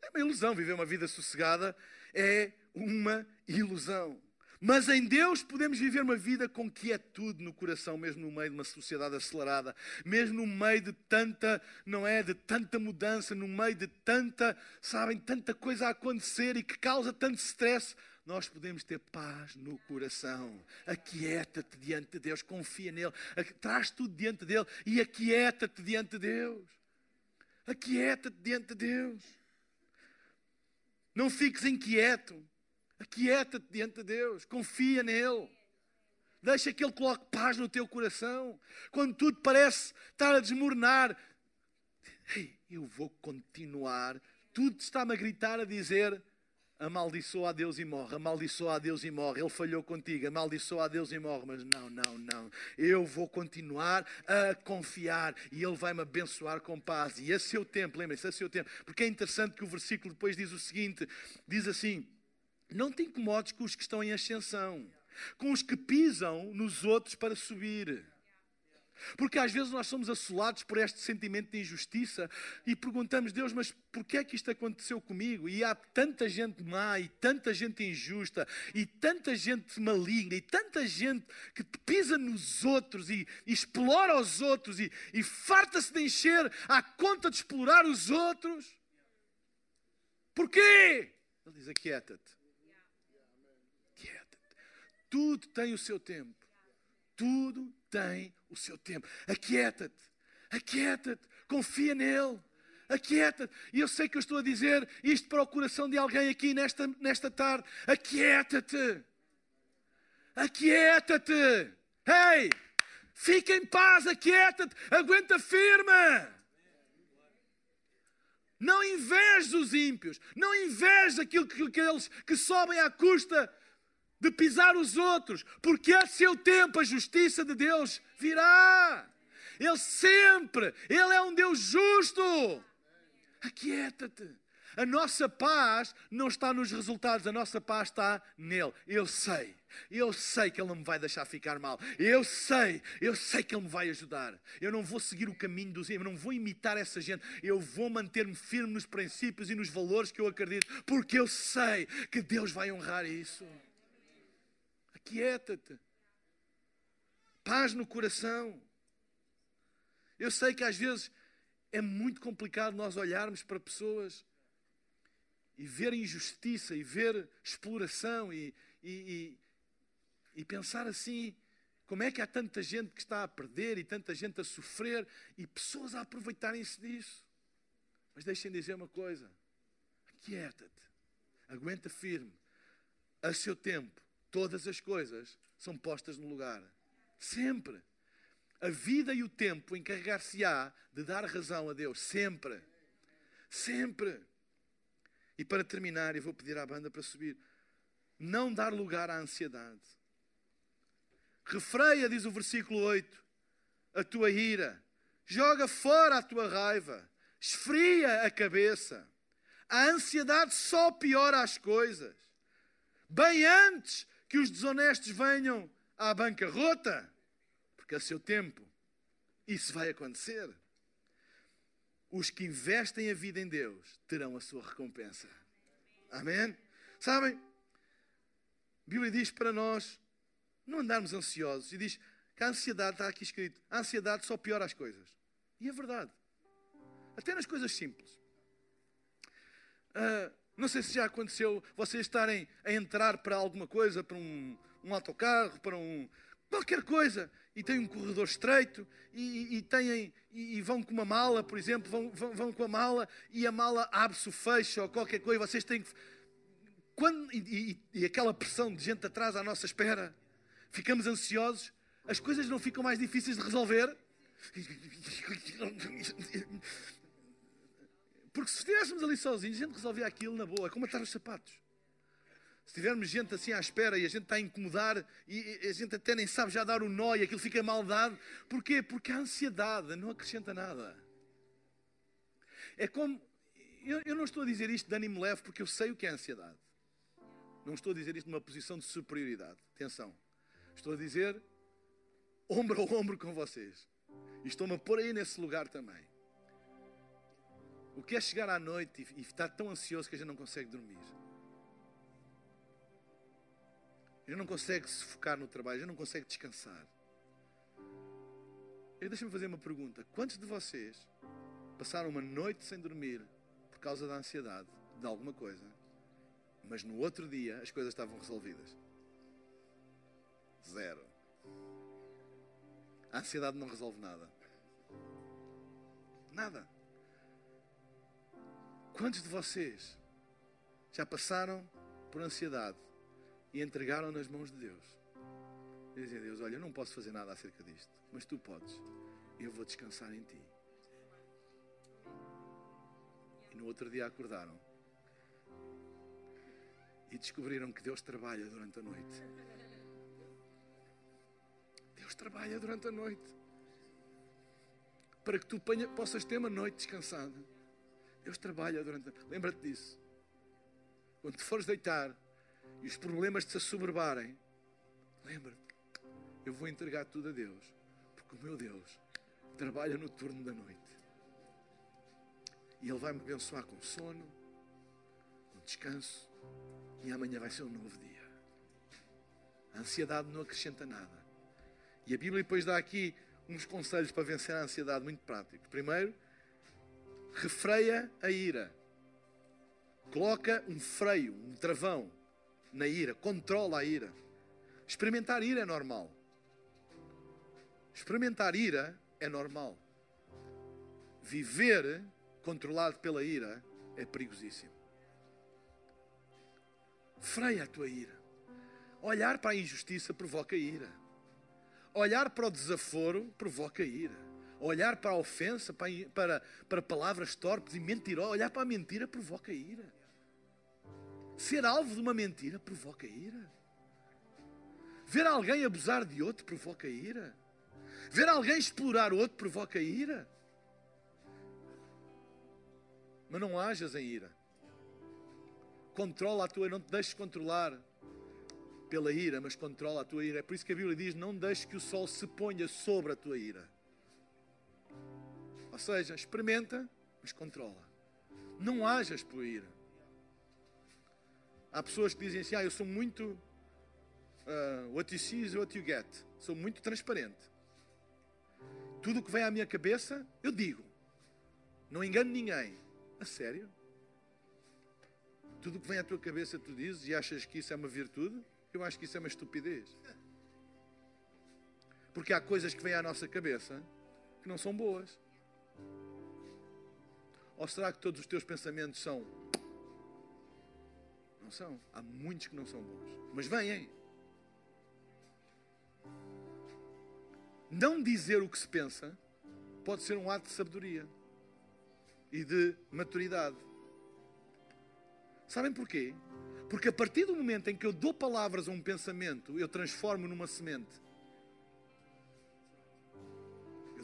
É uma ilusão viver uma vida sossegada, é uma ilusão. Mas em Deus podemos viver uma vida com quietude no coração, mesmo no meio de uma sociedade acelerada, mesmo no meio de tanta, não é, de tanta mudança, no meio de tanta, sabem, tanta coisa a acontecer e que causa tanto stress. Nós podemos ter paz no coração. Aquieta-te diante de Deus, confia nele, traz tudo diante dele e aquieta-te diante de Deus. Aquieta-te diante de Deus. Não fiques inquieto. Aquieta-te diante de Deus. Confia nele. Deixa que Ele coloque paz no teu coração. Quando tudo parece estar a desmoronar, eu vou continuar. Tudo está-me a gritar, a dizer: amaldiçoa a Deus e morre, amaldiçoa a Deus e morre, ele falhou contigo, amaldiçoa a Deus e morre, mas não, não, não, eu vou continuar a confiar e ele vai me abençoar com paz. E a seu tempo, lembrem-se, a seu tempo, porque é interessante que o versículo depois diz o seguinte: diz assim, não te incomodes com os que estão em ascensão, com os que pisam nos outros para subir. Porque às vezes nós somos assolados por este sentimento de injustiça e perguntamos, Deus, mas porquê é que isto aconteceu comigo? E há tanta gente má, e tanta gente injusta, e tanta gente maligna, e tanta gente que pisa nos outros e, e explora os outros e, e farta-se de encher à conta de explorar os outros. Porquê? Ele diz: aquieta-te. Aquieta-te. Tudo tem o seu tempo. Tudo tem o seu tempo. Aquieta-te, aquieta-te, confia nele. Aquieta-te. E eu sei que eu estou a dizer isto para o coração de alguém aqui nesta, nesta tarde. Aquieta-te. Aquieta-te. Ei, fica em paz, aquieta-te. Aguenta firme. Não invejes os ímpios. Não invejes aquilo que, aqueles que sobem à custa de pisar os outros, porque a seu tempo a justiça de Deus virá. Ele sempre, Ele é um Deus justo. Aquieta-te. A nossa paz não está nos resultados, a nossa paz está nele. Eu sei, eu sei que ele não me vai deixar ficar mal. Eu sei, eu sei que ele me vai ajudar. Eu não vou seguir o caminho dos eu não vou imitar essa gente. Eu vou manter-me firme nos princípios e nos valores que eu acredito, porque eu sei que Deus vai honrar isso. Aquieta-te. Paz no coração. Eu sei que às vezes é muito complicado nós olharmos para pessoas e ver injustiça e ver exploração e, e, e, e, pensar assim: como é que há tanta gente que está a perder e tanta gente a sofrer e pessoas a aproveitarem-se disso? Mas deixem dizer uma coisa: aquieta-te, aguenta firme, a seu tempo, todas as coisas são postas no lugar. Sempre. A vida e o tempo encarregar-se-á de dar razão a Deus. Sempre. Sempre. E para terminar, eu vou pedir à banda para subir. Não dar lugar à ansiedade. Refreia, diz o versículo 8, a tua ira. Joga fora a tua raiva. Esfria a cabeça. A ansiedade só piora as coisas. Bem antes que os desonestos venham à bancarrota, porque a seu tempo isso vai acontecer. Os que investem a vida em Deus terão a sua recompensa. Amém? Sabem? A Bíblia diz para nós não andarmos ansiosos. E diz que a ansiedade, está aqui escrito, a ansiedade só piora as coisas. E é verdade. Até nas coisas simples. Uh, não sei se já aconteceu vocês estarem a entrar para alguma coisa, para um, um autocarro, para um, qualquer coisa, e têm um corredor estreito, e, e, têm, e, e, vão com uma mala, por exemplo, vão, vão, vão com a mala, e a mala abre-se o fecho, ou qualquer coisa, vocês têm que... Quando, e, e aquela pressão de gente atrás à nossa espera, ficamos ansiosos, as coisas não ficam mais difíceis de resolver. Porque se estivéssemos ali sozinhos, a gente resolvia aquilo na boa, como atar os sapatos. Se tivermos gente assim à espera e a gente está a incomodar e a gente até nem sabe já dar o nó e aquilo fica mal dado. Porquê? Porque a ansiedade não acrescenta nada. É como. Eu, eu não estou a dizer isto de ânimo leve porque eu sei o que é ansiedade. Não estou a dizer isto numa posição de superioridade. Atenção. Estou a dizer ombro a ombro com vocês. E estou-me a pôr aí nesse lugar também. O que é chegar à noite e, e estar tão ansioso que a gente não consegue dormir? Ele não consegue se focar no trabalho, ele não consegue descansar. Deixa-me fazer uma pergunta. Quantos de vocês passaram uma noite sem dormir por causa da ansiedade de alguma coisa, mas no outro dia as coisas estavam resolvidas? Zero. A ansiedade não resolve nada. Nada. Quantos de vocês já passaram por ansiedade e entregaram nas mãos de Deus. Dizem a Deus: Olha, eu não posso fazer nada acerca disto, mas tu podes. Eu vou descansar em ti. E no outro dia acordaram e descobriram que Deus trabalha durante a noite. Deus trabalha durante a noite para que tu possas ter uma noite descansada. Deus trabalha durante. Lembra-te disso. Quando te fores deitar, e os problemas te assoberbarem, lembra-te, eu vou entregar tudo a Deus, porque o meu Deus trabalha no turno da noite. E Ele vai me abençoar com sono, com descanso, e amanhã vai ser um novo dia. A ansiedade não acrescenta nada. E a Bíblia depois dá aqui uns conselhos para vencer a ansiedade muito práticos. Primeiro, refreia a ira. Coloca um freio, um travão na ira, controla a ira. Experimentar ira é normal. Experimentar ira é normal. Viver controlado pela ira é perigosíssimo. Freia a tua ira. Olhar para a injustiça provoca ira. Olhar para o desaforo provoca ira. Olhar para a ofensa, para, para, palavras torpes e mentirosas, olhar para a mentira provoca ira. Ser alvo de uma mentira provoca ira. Ver alguém abusar de outro provoca ira. Ver alguém explorar outro provoca ira. Mas não hajas em ira. Controla a tua, não te deixes controlar pela ira, mas controla a tua ira. É por isso que a Bíblia diz: não deixes que o sol se ponha sobre a tua ira. Ou seja, experimenta, mas controla. Não hajas por ira. Há pessoas que dizem assim: ah, eu sou muito. Uh, what you see is what you get. Sou muito transparente. Tudo o que vem à minha cabeça, eu digo. Não engano ninguém. A sério? Tudo o que vem à tua cabeça tu dizes e achas que isso é uma virtude? Eu acho que isso é uma estupidez. Porque há coisas que vêm à nossa cabeça que não são boas. Ou será que todos os teus pensamentos são? Não são. Há muitos que não são bons. Mas vêm. Não dizer o que se pensa pode ser um ato de sabedoria e de maturidade. Sabem porquê? Porque a partir do momento em que eu dou palavras a um pensamento, eu transformo numa semente.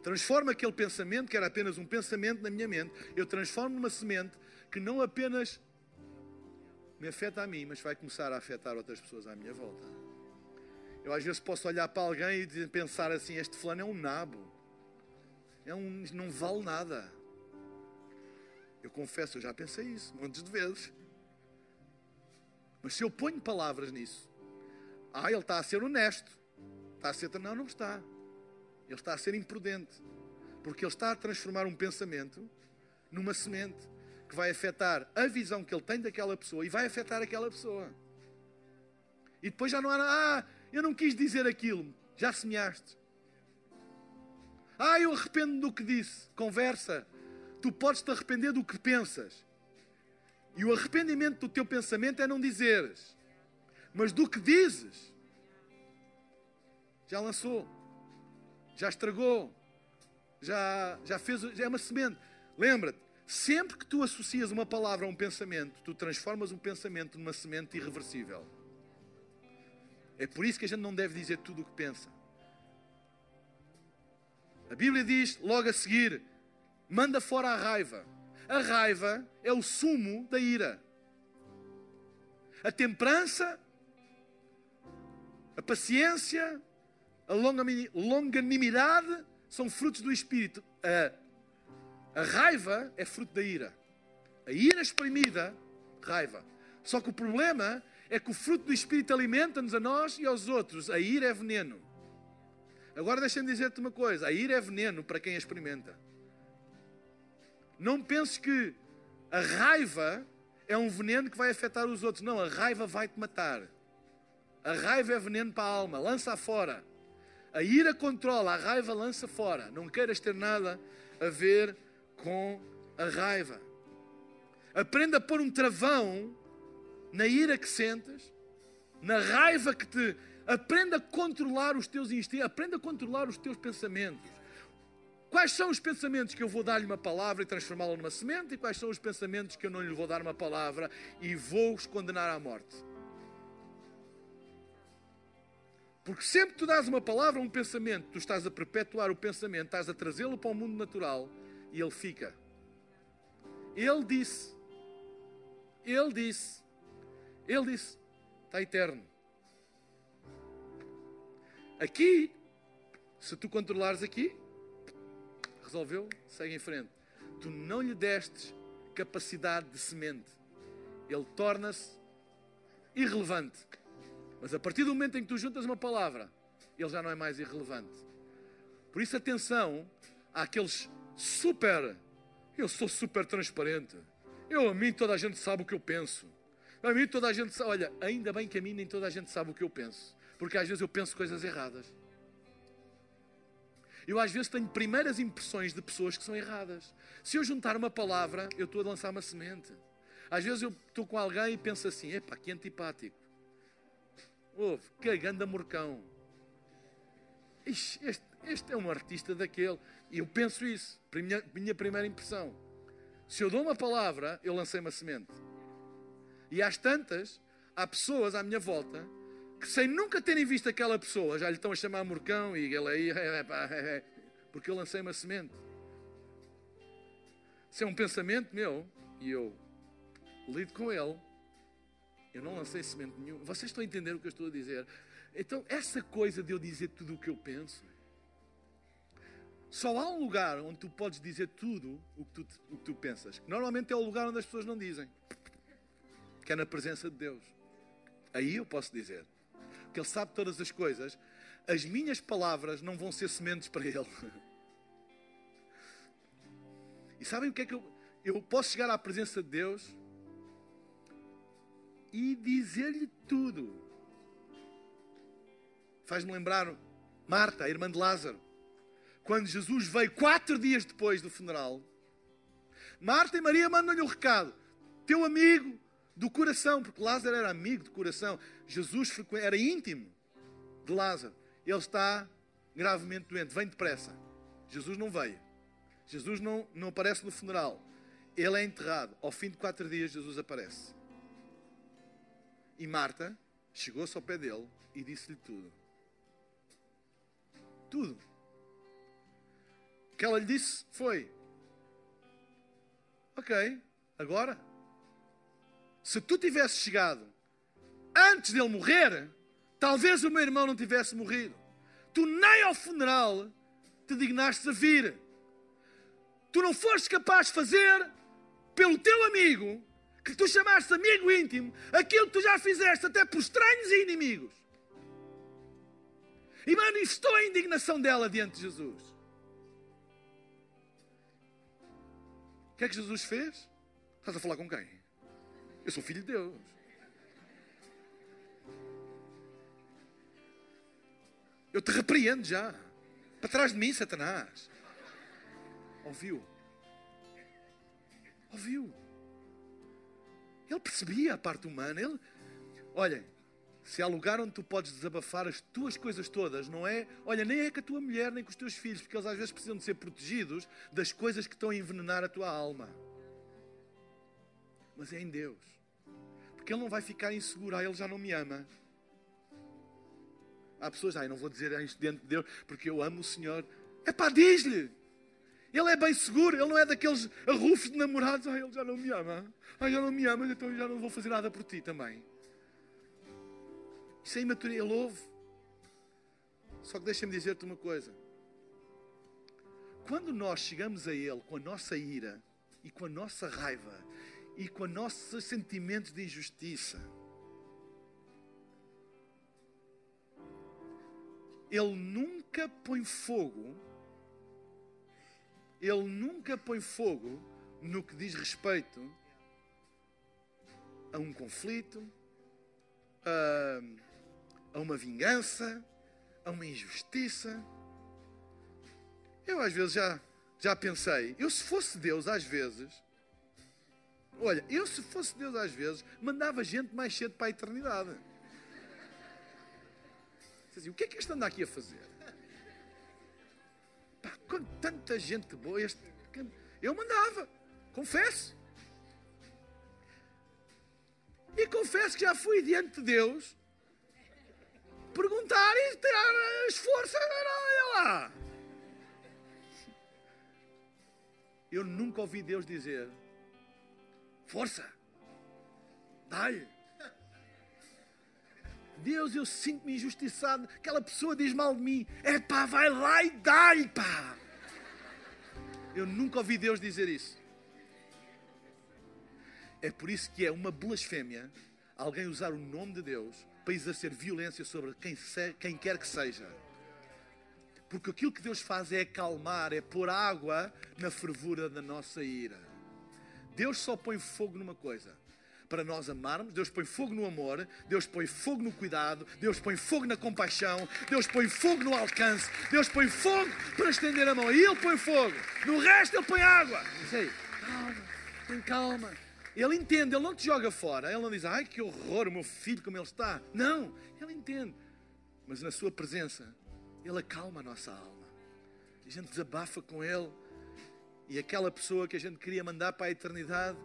Transformo aquele pensamento, que era apenas um pensamento na minha mente, eu transformo numa semente que não apenas me afeta a mim, mas vai começar a afetar outras pessoas à minha volta. Eu às vezes posso olhar para alguém e pensar assim: este fulano é um nabo, é um, não vale nada. Eu confesso, eu já pensei isso montes de vezes. Mas se eu ponho palavras nisso, ah, ele está a ser honesto, está a ser. Não, não está. Ele está a ser imprudente. Porque ele está a transformar um pensamento numa semente que vai afetar a visão que ele tem daquela pessoa e vai afetar aquela pessoa. E depois já não há. Ah, eu não quis dizer aquilo. Já semeaste. Ah, eu arrependo do que disse. Conversa. Tu podes te arrepender do que pensas. E o arrependimento do teu pensamento é não dizeres, mas do que dizes. Já lançou, já estragou, já, já fez, já é uma semente. Lembra-te, sempre que tu associas uma palavra a um pensamento, tu transformas um pensamento numa semente irreversível. É por isso que a gente não deve dizer tudo o que pensa. A Bíblia diz logo a seguir: manda fora a raiva. A raiva é o sumo da ira. A temperança, a paciência, a longanimidade são frutos do Espírito. A, a raiva é fruto da ira. A ira exprimida, raiva. Só que o problema é que o fruto do Espírito alimenta-nos a nós e aos outros. A ira é veneno. Agora deixa-me dizer-te uma coisa: a ira é veneno para quem a experimenta. Não penses que a raiva é um veneno que vai afetar os outros. Não, a raiva vai te matar. A raiva é veneno para a alma, lança fora. A ira controla, a raiva lança fora. Não queiras ter nada a ver com a raiva. Aprenda a pôr um travão na ira que sentes, na raiva que te. Aprenda a controlar os teus instintos, aprenda a controlar os teus pensamentos. Quais são os pensamentos que eu vou dar-lhe uma palavra e transformá-la numa semente? E quais são os pensamentos que eu não lhe vou dar uma palavra e vou-os condenar à morte? Porque sempre que tu dás uma palavra um pensamento, tu estás a perpetuar o pensamento, estás a trazê-lo para o mundo natural e ele fica. Ele disse, ele disse, ele disse, está eterno. Aqui, se tu controlares aqui, resolveu, segue em frente. Tu não lhe destes capacidade de semente. Ele torna-se irrelevante. Mas a partir do momento em que tu juntas uma palavra, ele já não é mais irrelevante. Por isso, atenção àqueles super. Eu sou super transparente. Eu, a mim, toda a gente sabe o que eu penso. A mim, toda a gente sabe. Olha, ainda bem que a mim nem toda a gente sabe o que eu penso. Porque às vezes eu penso coisas erradas. Eu às vezes tenho primeiras impressões de pessoas que são erradas. Se eu juntar uma palavra, eu estou a lançar uma semente. Às vezes eu estou com alguém e penso assim: epá, que antipático. Ouve, que ganda morcão. Este, este é um artista daquele. E eu penso isso, minha, minha primeira impressão. Se eu dou uma palavra, eu lancei uma semente. E às tantas, há pessoas à minha volta que sem nunca terem visto aquela pessoa, já lhe estão a chamar Morcão e ele aí, porque eu lancei uma semente. Se é um pensamento meu e eu lido com ele, eu não lancei semente nenhuma. Vocês estão a entender o que eu estou a dizer? Então, essa coisa de eu dizer tudo o que eu penso, só há um lugar onde tu podes dizer tudo o que tu, o que tu pensas. Normalmente é o lugar onde as pessoas não dizem, que é na presença de Deus. Aí eu posso dizer, porque Ele sabe todas as coisas. As minhas palavras não vão ser sementes para Ele. E sabem o que é que eu, eu posso chegar à presença de Deus e dizer-lhe tudo. Faz-me lembrar Marta, a irmã de Lázaro, quando Jesus veio quatro dias depois do funeral. Marta e Maria mandam-lhe o um recado: teu amigo do coração, porque Lázaro era amigo de coração. Jesus era íntimo de Lázaro. Ele está gravemente doente, vem depressa. Jesus não veio. Jesus não, não aparece no funeral. Ele é enterrado. Ao fim de quatro dias, Jesus aparece. E Marta chegou-se ao pé dele e disse-lhe tudo. Tudo. O que ela lhe disse foi: Ok, agora, se tu tivesses chegado antes dele morrer, talvez o meu irmão não tivesse morrido. Tu nem ao funeral te dignaste a vir. Tu não foste capaz de fazer pelo teu amigo que tu chamaste amigo íntimo, aquilo que tu já fizeste até por estranhos e inimigos. E manifestou a indignação dela diante de Jesus. O que é que Jesus fez? Estás a falar com quem? Eu sou filho de Deus. Eu te repreendo já. Para trás de mim, Satanás. Ouviu? Ouviu? Ele percebia a parte humana. Ele, olha, se há lugar onde tu podes desabafar as tuas coisas todas, não é? Olha, nem é com a tua mulher, nem com os teus filhos, porque eles às vezes precisam de ser protegidos das coisas que estão a envenenar a tua alma. Mas é em Deus. Porque Ele não vai ficar inseguro, ah, Ele já não me ama. Há pessoas, ah, eu não vou dizer isto dentro de Deus, porque eu amo o Senhor. É pá, diz-lhe. Ele é bem seguro, ele não é daqueles arrufos de namorados. Ah, ele já não me ama. Ah, já não me ama, então eu já não vou fazer nada por ti também. Isso é imaturidade, ele ouve. Só que deixa-me dizer-te uma coisa. Quando nós chegamos a Ele com a nossa ira e com a nossa raiva e com os nossos sentimentos de injustiça, Ele nunca põe fogo ele nunca põe fogo no que diz respeito a um conflito, a, a uma vingança, a uma injustiça. Eu às vezes já, já pensei, eu se fosse Deus às vezes, olha, eu se fosse Deus às vezes, mandava gente mais cedo para a eternidade. Assim, o que é que este anda aqui a fazer? Pá, com tanta gente boa, este, eu mandava, confesso. E confesso que já fui diante de Deus perguntar e tirar as forças. Olha lá. Eu nunca ouvi Deus dizer: Força, dá-lhe. Deus, eu sinto-me injustiçado. Aquela pessoa diz mal de mim. É pá, vai lá e dá-lhe, pá. Eu nunca ouvi Deus dizer isso. É por isso que é uma blasfémia alguém usar o nome de Deus para exercer violência sobre quem, quem quer que seja. Porque aquilo que Deus faz é acalmar, é pôr água na fervura da nossa ira. Deus só põe fogo numa coisa: para nós amarmos. Deus põe fogo no amor, Deus põe fogo no cuidado, Deus põe fogo na compaixão, Deus põe fogo no alcance, Deus põe fogo para estender a mão. E Ele põe fogo. No resto, Ele põe água. Diz aí, calma, tem calma. Ele entende, Ele não te joga fora. Ele não diz, ai que horror, o meu filho como ele está. Não, Ele entende. Mas na Sua presença, Ele acalma a nossa alma. A gente desabafa com Ele. E aquela pessoa que a gente queria mandar para a eternidade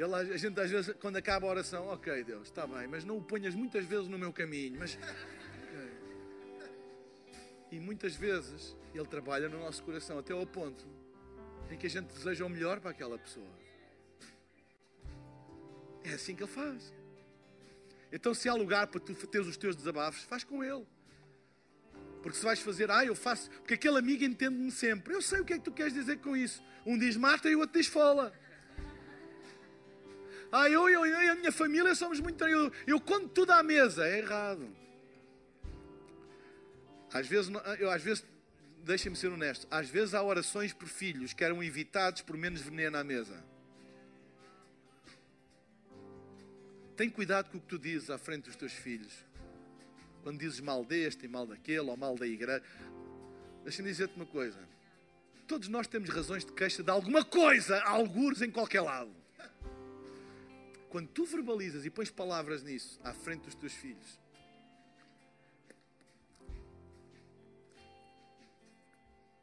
Ele, a gente às vezes, quando acaba a oração, ok, Deus, está bem, mas não o ponhas muitas vezes no meu caminho. Mas. E muitas vezes Ele trabalha no nosso coração até ao ponto em que a gente deseja o melhor para aquela pessoa. É assim que Ele faz. Então, se há lugar para tu teres os teus desabafos, faz com Ele. Porque se vais fazer, ah, eu faço, porque aquele amigo entende-me sempre. Eu sei o que é que tu queres dizer com isso. Um diz mata e o outro diz fola. Ah, eu, eu, eu e a minha família somos muito. Eu, eu conto tudo à mesa. É errado. Às vezes, eu, às vezes deixem-me ser honesto, às vezes há orações por filhos que eram evitados por menos veneno à mesa. Tem cuidado com o que tu dizes à frente dos teus filhos. Quando dizes mal deste e mal daquele, ou mal da igreja. Deixa-me dizer-te uma coisa. Todos nós temos razões de queixa de alguma coisa, algures em qualquer lado. Quando tu verbalizas e pões palavras nisso à frente dos teus filhos,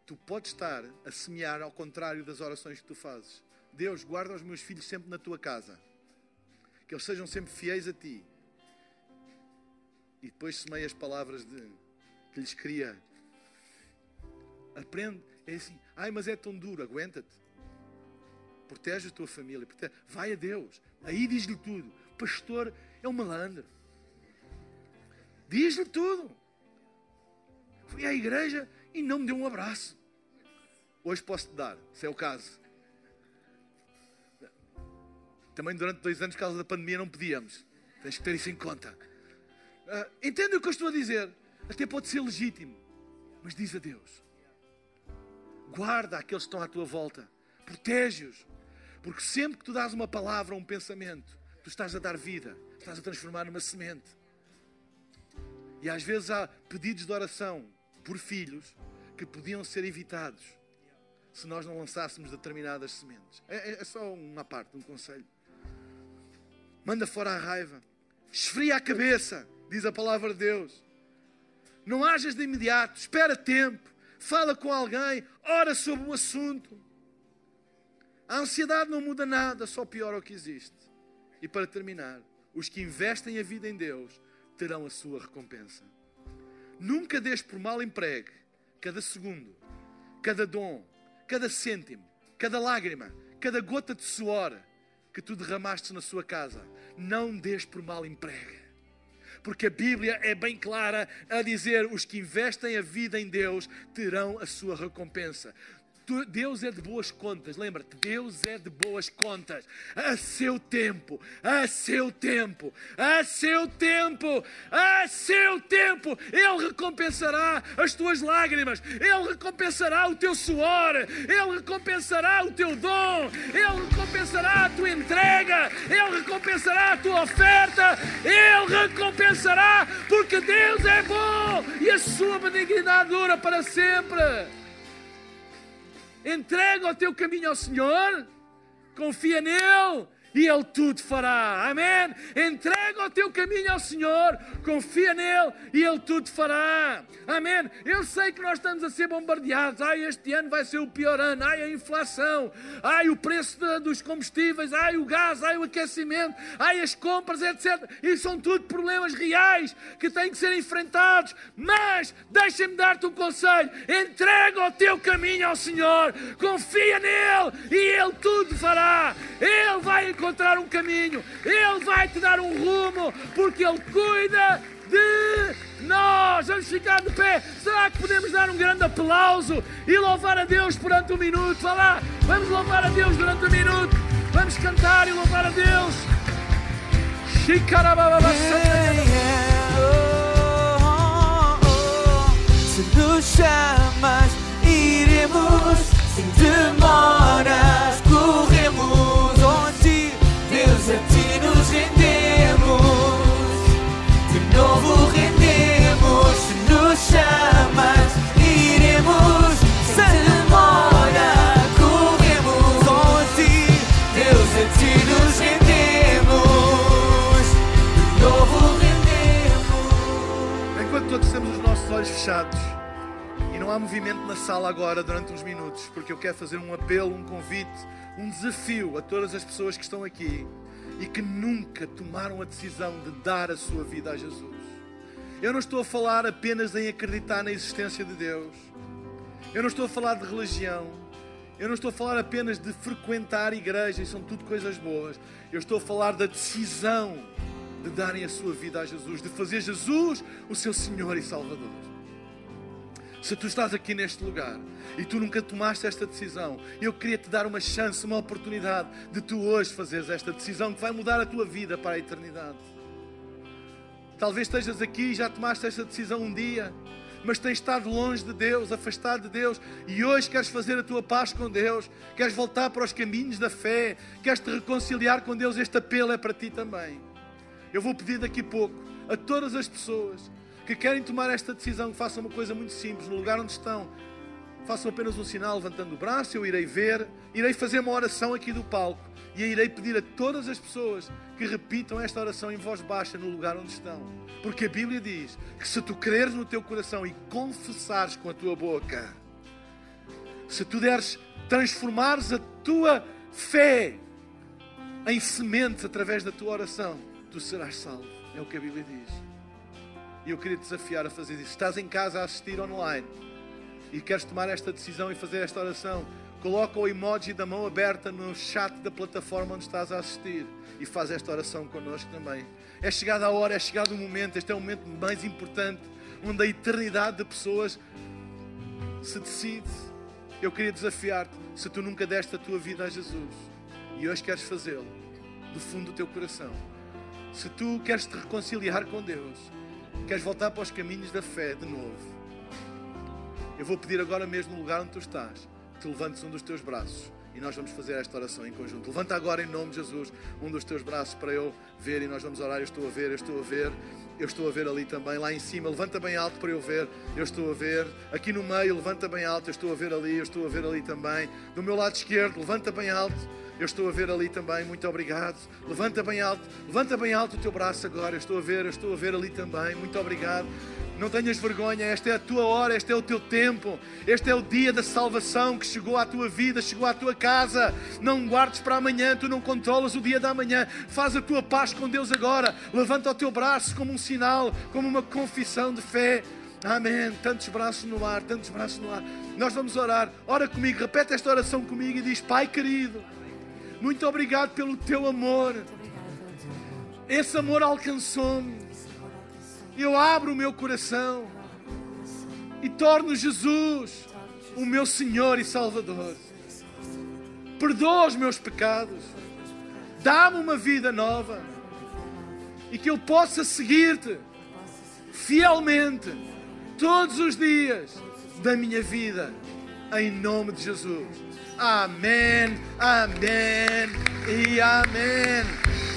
tu podes estar a semear ao contrário das orações que tu fazes. Deus, guarda os meus filhos sempre na tua casa. Que eles sejam sempre fiéis a ti. E depois semeia as palavras de, que lhes cria. Aprende. É assim. Ai, mas é tão duro. Aguenta-te. Protege a tua família. Protege. Vai a Deus. Aí diz-lhe tudo. Pastor é um malandro. Diz-lhe tudo. Fui à igreja e não me deu um abraço. Hoje posso te dar, se é o caso. Também durante dois anos, por causa da pandemia, não podíamos. Tens que ter isso em conta. Uh, entende o que eu estou a dizer? Até pode ser legítimo. Mas diz a Deus: guarda aqueles que estão à tua volta, protege-os. Porque sempre que tu dás uma palavra ou um pensamento, tu estás a dar vida, estás a transformar numa semente. E às vezes há pedidos de oração por filhos que podiam ser evitados se nós não lançássemos determinadas sementes. É, é, é só uma parte, um conselho. Manda fora a raiva. Esfria a cabeça, diz a palavra de Deus. Não hajas de imediato, espera tempo, fala com alguém, ora sobre o assunto. A ansiedade não muda nada, só piora o que existe. E para terminar, os que investem a vida em Deus terão a sua recompensa. Nunca deixe por mal empregue cada segundo, cada dom, cada cêntimo, cada lágrima, cada gota de suor que tu derramaste na sua casa. Não deixe por mal empregue porque a Bíblia é bem clara a dizer: os que investem a vida em Deus terão a sua recompensa. Deus é de boas contas, lembra-te, Deus é de boas contas. A seu tempo, a seu tempo, a seu tempo, a seu tempo, Ele recompensará as tuas lágrimas, Ele recompensará o teu suor, Ele recompensará o teu dom, Ele recompensará a tua entrega, Ele recompensará a tua oferta, Ele recompensará, porque Deus é bom e a sua benignidade dura para sempre. Entrega o teu caminho ao Senhor, confia nele e Ele tudo fará. Amém? Entrega o teu caminho ao Senhor, confia nele e Ele tudo fará. Amém? Eu sei que nós estamos a ser bombardeados. Ai, este ano vai ser o pior ano. Ai, a inflação. Ai, o preço de, dos combustíveis. Ai, o gás. Ai, o aquecimento. Ai, as compras, etc. Isso são tudo problemas reais que têm que ser enfrentados. Mas, deixa-me dar-te um conselho. Entrega o teu caminho ao Senhor. Confia nele e Ele tudo fará. Ele vai encontrar encontrar um caminho, Ele vai te dar um rumo, porque Ele cuida de nós. Vamos ficar de pé. Será que podemos dar um grande aplauso e louvar a Deus durante um minuto? Vá lá, vamos louvar a Deus durante um minuto. Vamos cantar e louvar a Deus. Se nos chamas, iremos sem demoras, corremos fechados, E não há movimento na sala agora durante uns minutos, porque eu quero fazer um apelo, um convite, um desafio a todas as pessoas que estão aqui e que nunca tomaram a decisão de dar a sua vida a Jesus. Eu não estou a falar apenas em acreditar na existência de Deus. Eu não estou a falar de religião. Eu não estou a falar apenas de frequentar igrejas, são tudo coisas boas. Eu estou a falar da decisão de darem a sua vida a Jesus, de fazer Jesus o seu Senhor e Salvador. Se tu estás aqui neste lugar e tu nunca tomaste esta decisão, eu queria te dar uma chance, uma oportunidade de tu hoje fazeres esta decisão que vai mudar a tua vida para a eternidade. Talvez estejas aqui e já tomaste esta decisão um dia, mas tens estado longe de Deus, afastado de Deus, e hoje queres fazer a tua paz com Deus, queres voltar para os caminhos da fé, queres te reconciliar com Deus, este apelo é para ti também. Eu vou pedir daqui a pouco a todas as pessoas que querem tomar esta decisão que façam uma coisa muito simples, no lugar onde estão, façam apenas um sinal levantando o braço, eu irei ver, irei fazer uma oração aqui do palco e irei pedir a todas as pessoas que repitam esta oração em voz baixa no lugar onde estão. Porque a Bíblia diz que se tu creres no teu coração e confessares com a tua boca, se tu deres, transformares a tua fé em sementes através da tua oração, tu serás salvo. É o que a Bíblia diz. E eu queria te desafiar a fazer isso. Estás em casa a assistir online e queres tomar esta decisão e fazer esta oração, coloca o emoji da mão aberta no chat da plataforma onde estás a assistir e faz esta oração connosco também. É chegada a hora, é chegado o momento, este é o momento mais importante, onde a eternidade de pessoas se decide. Eu queria desafiar-te, se tu nunca deste a tua vida a Jesus e hoje queres fazê-lo, do fundo do teu coração, se tu queres te reconciliar com Deus, queres voltar para os caminhos da fé de novo, eu vou pedir agora mesmo no lugar onde tu estás, que levantes um dos teus braços e nós vamos fazer esta oração em conjunto. Levanta agora em nome de Jesus um dos teus braços para eu ver e nós vamos orar. Eu estou a ver, eu estou a ver, eu estou a ver ali também, lá em cima. Levanta bem alto para eu ver, eu estou a ver. Aqui no meio, levanta bem alto, eu estou a ver ali, eu estou a ver ali também. Do meu lado esquerdo, levanta bem alto. Eu estou a ver ali também, muito obrigado. Levanta bem alto, levanta bem alto o teu braço agora. Eu estou a ver, eu estou a ver ali também, muito obrigado. Não tenhas vergonha, esta é a tua hora, este é o teu tempo, este é o dia da salvação que chegou à tua vida, chegou à tua casa. Não guardes para amanhã, tu não controlas o dia da manhã. Faz a tua paz com Deus agora. Levanta o teu braço como um sinal, como uma confissão de fé. Amém. Tantos braços no ar, tantos braços no ar. Nós vamos orar. Ora comigo, repete esta oração comigo e diz: Pai querido, muito obrigado pelo teu amor. Esse amor alcançou-me eu abro o meu coração e torno Jesus o meu Senhor e Salvador. Perdoa os meus pecados, dá-me uma vida nova e que eu possa seguir-te fielmente todos os dias da minha vida, em nome de Jesus. Amém, amém e amém.